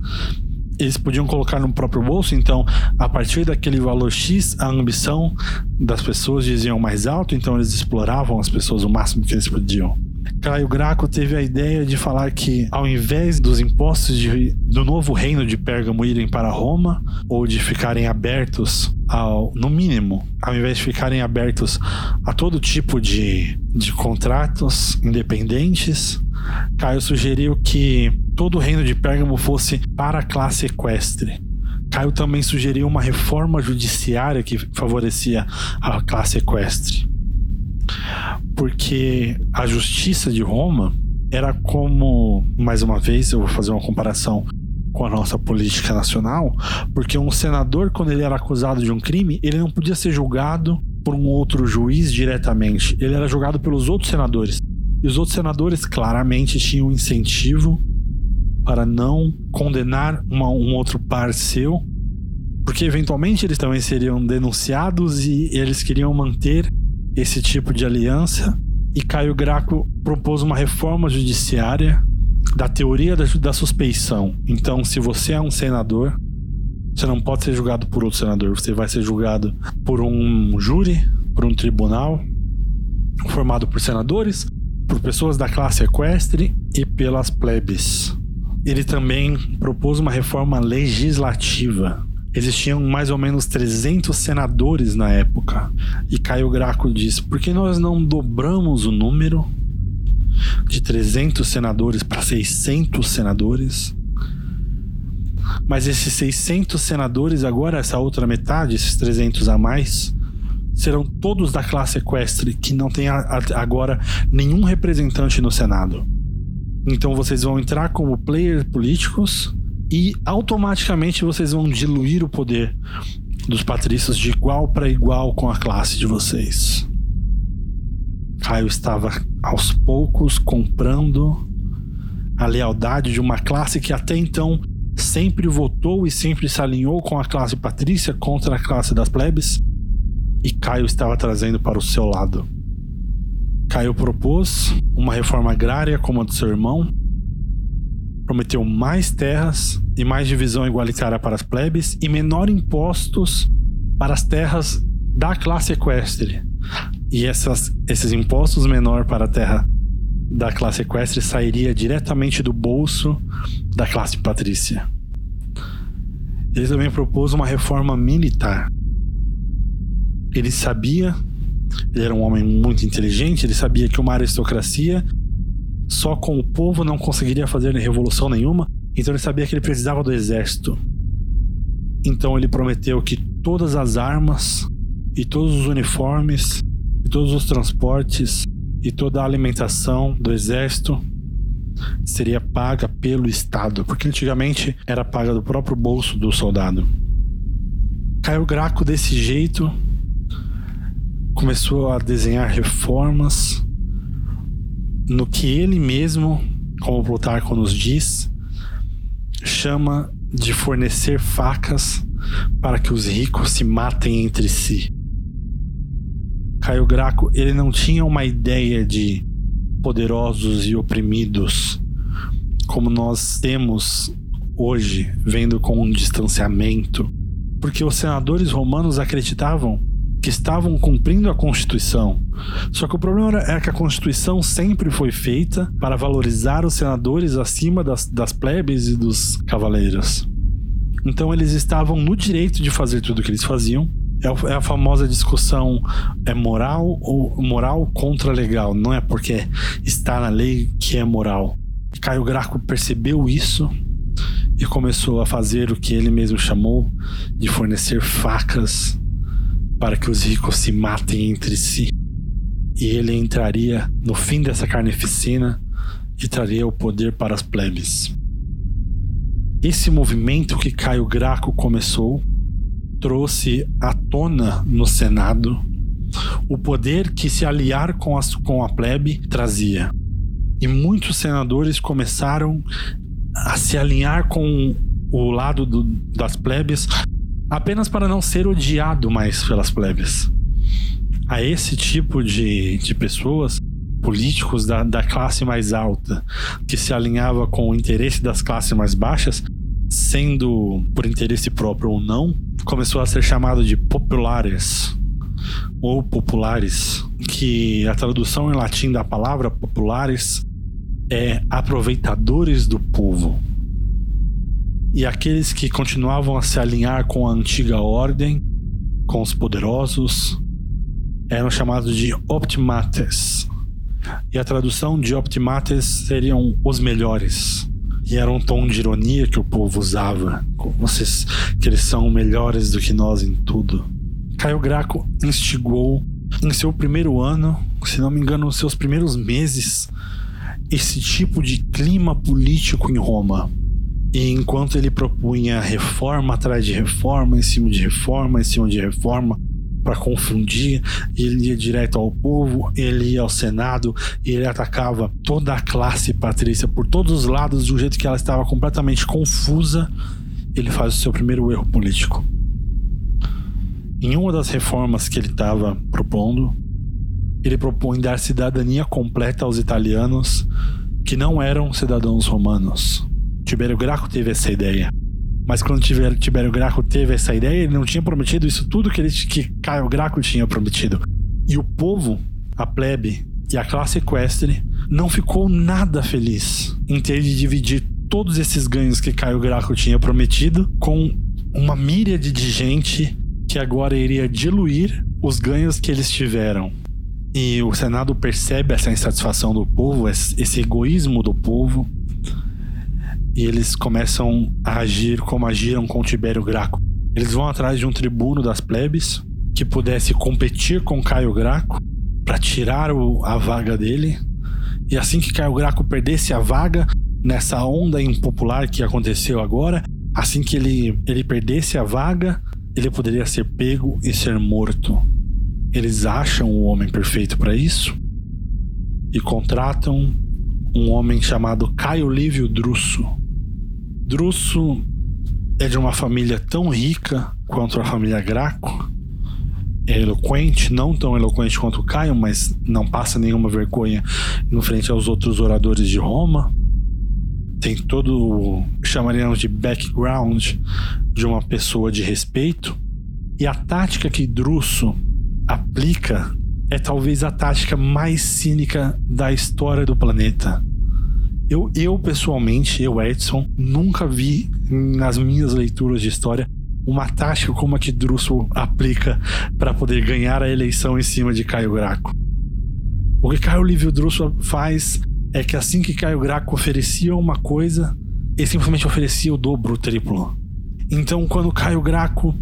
eles podiam colocar no próprio bolso. Então, a partir daquele valor X, a ambição das pessoas diziam mais alto, então eles exploravam as pessoas o máximo que eles podiam. Caio Graco teve a ideia de falar que, ao invés dos impostos de, do novo reino de Pérgamo irem para Roma, ou de ficarem abertos ao, no mínimo, ao invés de ficarem abertos a todo tipo de, de contratos independentes, Caio sugeriu que todo o reino de Pérgamo fosse para a classe equestre. Caio também sugeriu uma reforma judiciária que favorecia a classe equestre. Porque a justiça de Roma era como, mais uma vez, eu vou fazer uma comparação com a nossa política nacional, porque um senador, quando ele era acusado de um crime, ele não podia ser julgado por um outro juiz diretamente, ele era julgado pelos outros senadores. E os outros senadores claramente tinham incentivo para não condenar uma, um outro par seu, porque eventualmente eles também seriam denunciados e eles queriam manter esse tipo de aliança. E Caio Graco propôs uma reforma judiciária da teoria da, da suspeição. Então, se você é um senador, você não pode ser julgado por outro senador, você vai ser julgado por um júri, por um tribunal formado por senadores por pessoas da classe equestre e pelas plebes. Ele também propôs uma reforma legislativa. Existiam mais ou menos 300 senadores na época. E Caio Graco diz: por que nós não dobramos o número de 300 senadores para 600 senadores? Mas esses 600 senadores, agora, essa outra metade, esses 300 a mais, serão todos da classe equestre, que não tem agora nenhum representante no Senado. Então vocês vão entrar como players políticos e automaticamente vocês vão diluir o poder dos patrícios de igual para igual com a classe de vocês. Caio estava aos poucos comprando a lealdade de uma classe que até então sempre votou e sempre se alinhou com a classe patrícia contra a classe das plebes e Caio estava trazendo para o seu lado. Caio propôs uma reforma agrária como a do seu irmão, prometeu mais terras e mais divisão igualitária para as plebes e menor impostos para as terras da classe equestre. E essas, esses impostos menor para a terra da classe equestre sairia diretamente do bolso da classe patrícia. Ele também propôs uma reforma militar ele sabia, ele era um homem muito inteligente, ele sabia que uma aristocracia só com o povo não conseguiria fazer revolução nenhuma, então ele sabia que ele precisava do exército. Então ele prometeu que todas as armas e todos os uniformes e todos os transportes e toda a alimentação do exército seria paga pelo Estado, porque antigamente era paga do próprio bolso do soldado. Caiu Graco desse jeito começou a desenhar reformas no que ele mesmo, como Plutarco nos diz, chama de fornecer facas para que os ricos se matem entre si. Caio Graco, ele não tinha uma ideia de poderosos e oprimidos como nós temos hoje, vendo com um distanciamento, porque os senadores romanos acreditavam que estavam cumprindo a Constituição. Só que o problema é que a Constituição sempre foi feita para valorizar os senadores acima das, das plebes e dos cavaleiros. Então eles estavam no direito de fazer tudo o que eles faziam, É a famosa discussão é moral ou moral contra legal. Não é porque está na lei que é moral. Caio Graco percebeu isso e começou a fazer o que ele mesmo chamou de fornecer facas para que os ricos se matem entre si. E ele entraria no fim dessa carneficina e traria o poder para as plebes. Esse movimento que Caio Graco começou trouxe à tona no Senado o poder que se aliar com, as, com a plebe trazia. E muitos senadores começaram a se alinhar com o lado do, das plebes apenas para não ser odiado mais pelas plebes. A esse tipo de, de pessoas, políticos da, da classe mais alta, que se alinhava com o interesse das classes mais baixas, sendo por interesse próprio ou não, começou a ser chamado de populares ou populares, que a tradução em latim da palavra populares é aproveitadores do povo. E aqueles que continuavam a se alinhar com a antiga ordem, com os poderosos, eram chamados de optimates. E a tradução de optimates seriam os melhores. E era um tom de ironia que o povo usava. Vocês, que eles são melhores do que nós em tudo. Caio Graco instigou em seu primeiro ano, se não me engano, nos seus primeiros meses, esse tipo de clima político em Roma. E enquanto ele propunha reforma atrás de reforma, em cima de reforma, em cima de reforma, para confundir, ele ia direto ao povo, ele ia ao Senado, ele atacava toda a classe patrícia por todos os lados, de um jeito que ela estava completamente confusa. Ele faz o seu primeiro erro político. Em uma das reformas que ele estava propondo, ele propõe dar cidadania completa aos italianos que não eram cidadãos romanos. Tibério Graco teve essa ideia. Mas quando Tibério Graco teve essa ideia, ele não tinha prometido isso tudo que, ele, que Caio Graco tinha prometido. E o povo, a plebe e a classe equestre não ficou nada feliz em ter de dividir todos esses ganhos que Caio Graco tinha prometido com uma míriade de gente que agora iria diluir os ganhos que eles tiveram. E o Senado percebe essa insatisfação do povo, esse egoísmo do povo, e eles começam a agir como agiram com Tibério Graco. Eles vão atrás de um tribuno das plebes que pudesse competir com Caio Graco para tirar o, a vaga dele. E assim que Caio Graco perdesse a vaga, nessa onda impopular que aconteceu agora, assim que ele, ele perdesse a vaga, ele poderia ser pego e ser morto. Eles acham o homem perfeito para isso e contratam um homem chamado Caio Lívio Drusso. Drusso é de uma família tão rica quanto a família Graco. É eloquente, não tão eloquente quanto o Caio, mas não passa nenhuma vergonha em frente aos outros oradores de Roma. Tem todo, chamaríamos de background de uma pessoa de respeito. E a tática que Drusso aplica é talvez a tática mais cínica da história do planeta. Eu, eu pessoalmente, eu Edson, nunca vi nas minhas leituras de história uma tática como a que Drusso aplica para poder ganhar a eleição em cima de Caio Graco. O que Caio Livio Drusso faz é que assim que Caio Graco oferecia uma coisa, ele simplesmente oferecia o dobro, o triplo. Então, quando Caio Graco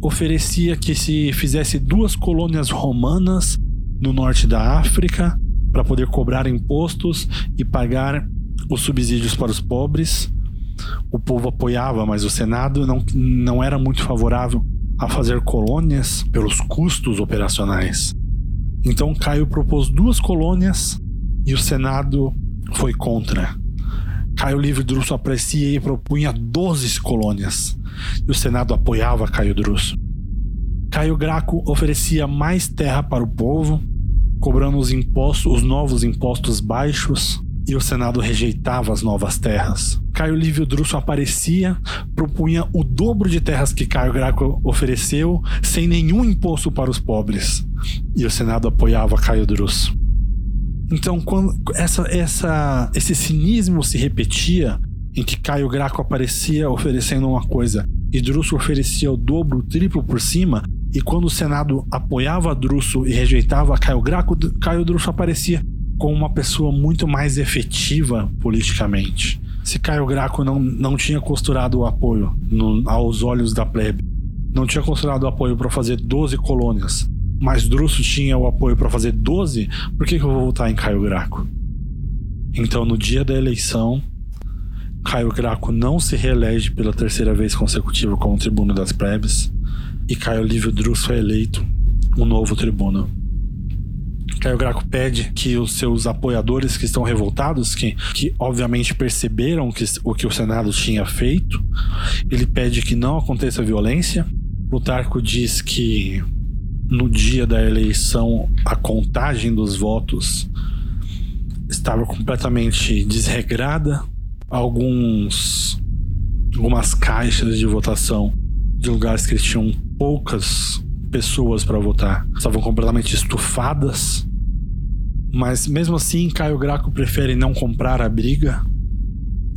oferecia que se fizesse duas colônias romanas no norte da África para poder cobrar impostos e pagar os subsídios para os pobres. O povo apoiava, mas o Senado não, não era muito favorável a fazer colônias pelos custos operacionais. Então Caio propôs duas colônias e o Senado foi contra. Caio Livre Drusso aprecia e propunha 12 colônias e o Senado apoiava Caio Drusso. Caio Graco oferecia mais terra para o povo, cobrando os impostos, os novos impostos baixos, e o Senado rejeitava as novas terras. Caio Lívio Drusso aparecia, propunha o dobro de terras que Caio Graco ofereceu, sem nenhum imposto para os pobres, e o Senado apoiava Caio Drusso. Então, quando essa, essa, esse cinismo se repetia, em que Caio Graco aparecia oferecendo uma coisa e Drusso oferecia o dobro, o triplo por cima, E quando o Senado apoiava Druso e rejeitava Caio Graco, Caio Druso aparecia como uma pessoa muito mais efetiva politicamente. Se Caio Graco não, não tinha costurado o apoio no, aos olhos da plebe, não tinha costurado o apoio para fazer 12 colônias, mas Druso tinha o apoio para fazer 12, por que, que eu vou votar em Caio Graco? Então, no dia da eleição, Caio Graco não se reelege pela terceira vez consecutiva como tribuno das plebes e Caio Lívio Druso é eleito um novo tribuno. Caio Graco pede que os seus apoiadores que estão revoltados, que, que obviamente perceberam que, o que o Senado tinha feito, ele pede que não aconteça violência. Plutarco diz que no dia da eleição a contagem dos votos estava completamente desregrada. Alguns algumas caixas de votação de lugares que tinham poucas pessoas para votar estavam completamente estufadas. Mas mesmo assim, Caio Graco prefere não comprar a briga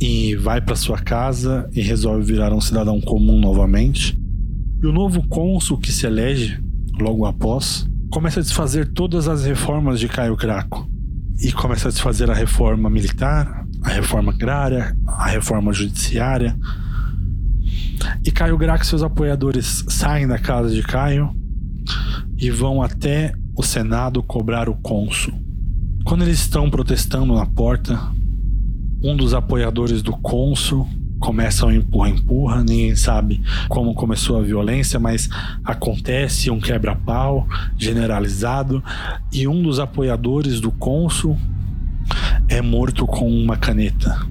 e vai para sua casa e resolve virar um cidadão comum novamente. E o novo cônsul que se elege logo após começa a desfazer todas as reformas de Caio Graco e começa a desfazer a reforma militar, a reforma agrária, a reforma judiciária. E Caio Graco e seus apoiadores saem da casa de Caio e vão até o Senado cobrar o cônsul. Quando eles estão protestando na porta, um dos apoiadores do cônsul começa um empurra-empurra, ninguém sabe como começou a violência, mas acontece um quebra-pau generalizado e um dos apoiadores do cônsul é morto com uma caneta.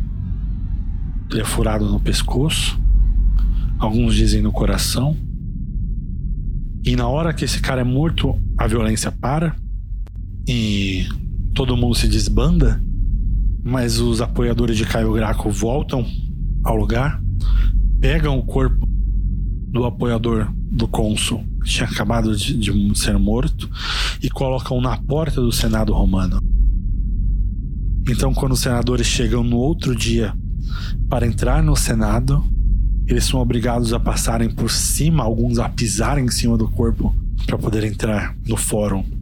Ele é furado no pescoço, alguns dizem no coração. E na hora que esse cara é morto, a violência para e todo mundo se desbanda, mas os apoiadores de Caio Graco voltam ao lugar, pegam o corpo do apoiador do cônsul, que tinha acabado de, de ser morto, e colocam na porta do Senado romano. Então, quando os senadores chegam no outro dia para entrar no Senado, eles são obrigados a passarem por cima, alguns a pisarem em cima do corpo para poder entrar no fórum.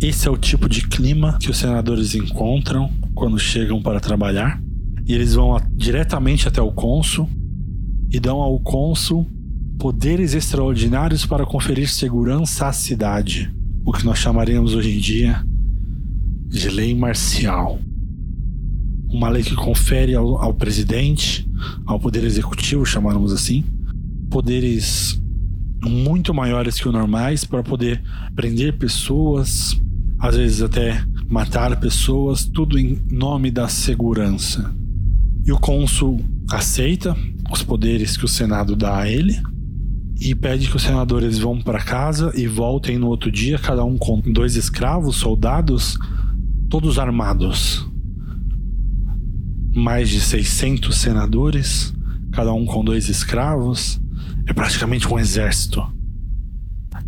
Esse é o tipo de clima que os senadores encontram quando chegam para trabalhar. E eles vão diretamente até o cônsul e dão ao cônsul poderes extraordinários para conferir segurança à cidade, o que nós chamaríamos hoje em dia de lei marcial. Uma lei que confere ao, ao presidente, ao poder executivo, chamamos assim, poderes muito maiores que o normais para poder prender pessoas, às vezes até matar pessoas, tudo em nome da segurança. E o cônsul aceita os poderes que o Senado dá a ele e pede que os senadores vão para casa e voltem no outro dia, cada um com dois escravos, soldados, todos armados. Mais de 600 senadores, cada um com dois escravos. É praticamente um exército.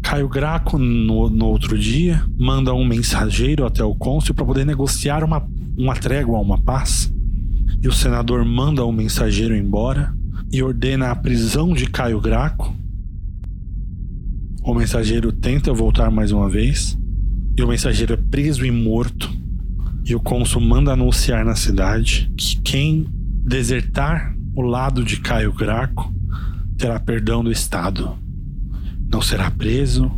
Caio Graco, no, no outro dia, manda um mensageiro até o cônsul para poder negociar uma, uma trégua, uma paz e o senador manda o mensageiro embora e ordena a prisão de Caio Graco. O mensageiro tenta voltar mais uma vez e o mensageiro é preso e morto. E o cônsul manda anunciar na cidade que quem desertar o lado de Caio Graco terá perdão do Estado. Não será preso,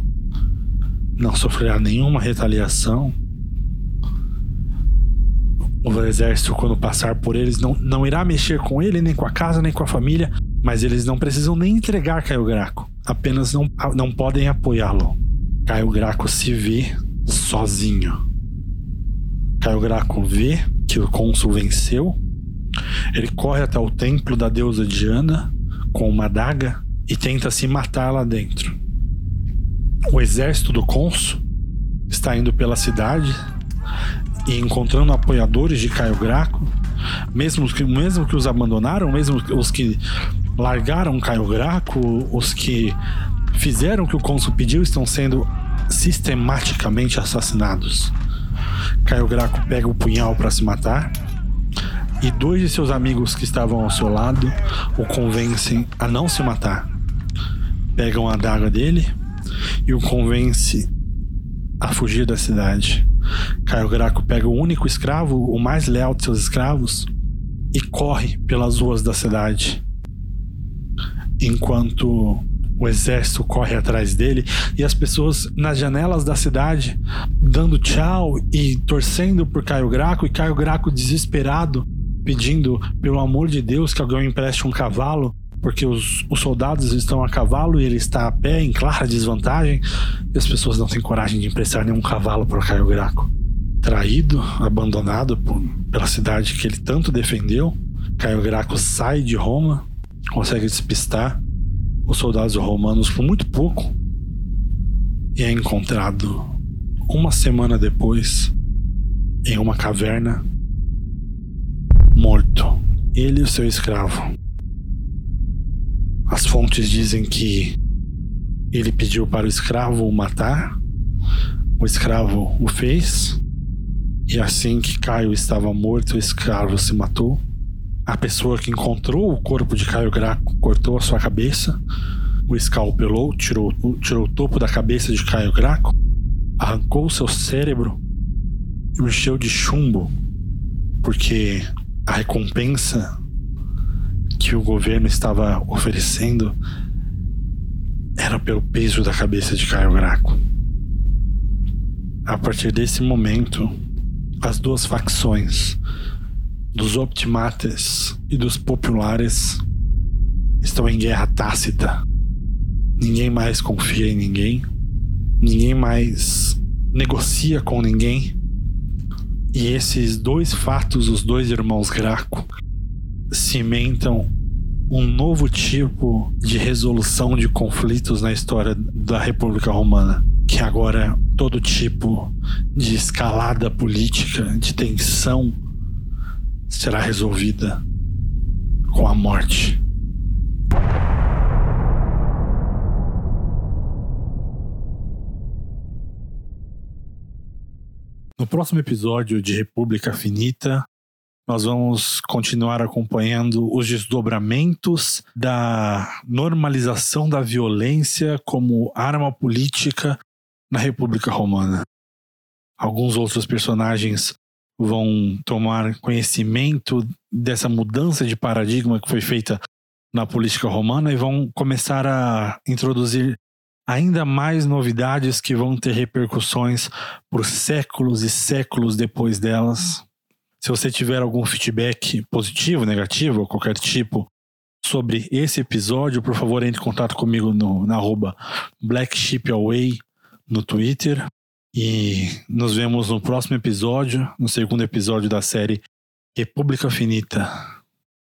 não sofrerá nenhuma retaliação o exército, quando passar por eles, não, não irá mexer com ele, nem com a casa, nem com a família, mas eles não precisam nem entregar Caio Graco, apenas não, não podem apoiá-lo. Caio Graco se vê sozinho. Caio Graco vê que o cônsul venceu, ele corre até o templo da deusa Diana com uma adaga e tenta se matar lá dentro. O exército do cônsul está indo pela cidade e encontrando apoiadores de Caio Graco, mesmo que, mesmo que os abandonaram, mesmo os que largaram Caio Graco, os que fizeram o que o cônsul pediu, estão sendo sistematicamente assassinados. Caio Graco pega o punhal para se matar e dois de seus amigos que estavam ao seu lado o convencem a não se matar. Pegam a adaga dele e o convence a fugir da cidade. Caio Graco pega o único escravo, o mais leal de seus escravos, e corre pelas ruas da cidade. Enquanto o exército corre atrás dele e as pessoas nas janelas da cidade dando tchau e torcendo por Caio Graco e Caio Graco desesperado pedindo pelo amor de Deus que alguém empreste um cavalo porque os, os, soldados estão a cavalo e ele está a pé em clara desvantagem e as pessoas não têm coragem de emprestar nenhum cavalo para Caio Graco. Traído, abandonado por, pela cidade que ele tanto defendeu, Caio Graco sai de Roma, consegue despistar os soldados romanos por muito pouco e é encontrado uma semana depois em uma caverna morto, ele e o seu escravo. As fontes dizem que ele pediu para o escravo o matar, o escravo o fez, e assim que Caio estava morto, o escravo se matou. A pessoa que encontrou o corpo de Caio Graco cortou a sua cabeça, o escalpelou, tirou, tirou o topo da cabeça de Caio Graco, arrancou seu cérebro e o encheu de chumbo, porque a recompensa que o governo estava oferecendo era pelo peso da cabeça de Caio Graco. A partir desse momento, as duas facções, dos optimates e dos populares, estão em guerra tácita. Ninguém mais confia em ninguém, ninguém mais negocia com ninguém. E esses dois fatos, os dois irmãos Graco, cimentam um novo tipo de resolução de conflitos na história da República Romana, que agora todo tipo de escalada política, de tensão, será resolvida com a morte. No próximo episódio de República Finita, nós vamos continuar acompanhando os desdobramentos da normalização da violência como arma política na República Romana. Alguns outros personagens vão tomar conhecimento dessa mudança de paradigma que foi feita na política romana e vão começar a introduzir ainda mais novidades que vão ter repercussões por séculos e séculos depois delas. Se você tiver algum feedback positivo, negativo, ou qualquer tipo sobre esse episódio, por favor, entre em contato comigo no, na arroba Black Sheep Away no Twitter. E nos vemos no próximo episódio, no segundo episódio da série República Finita.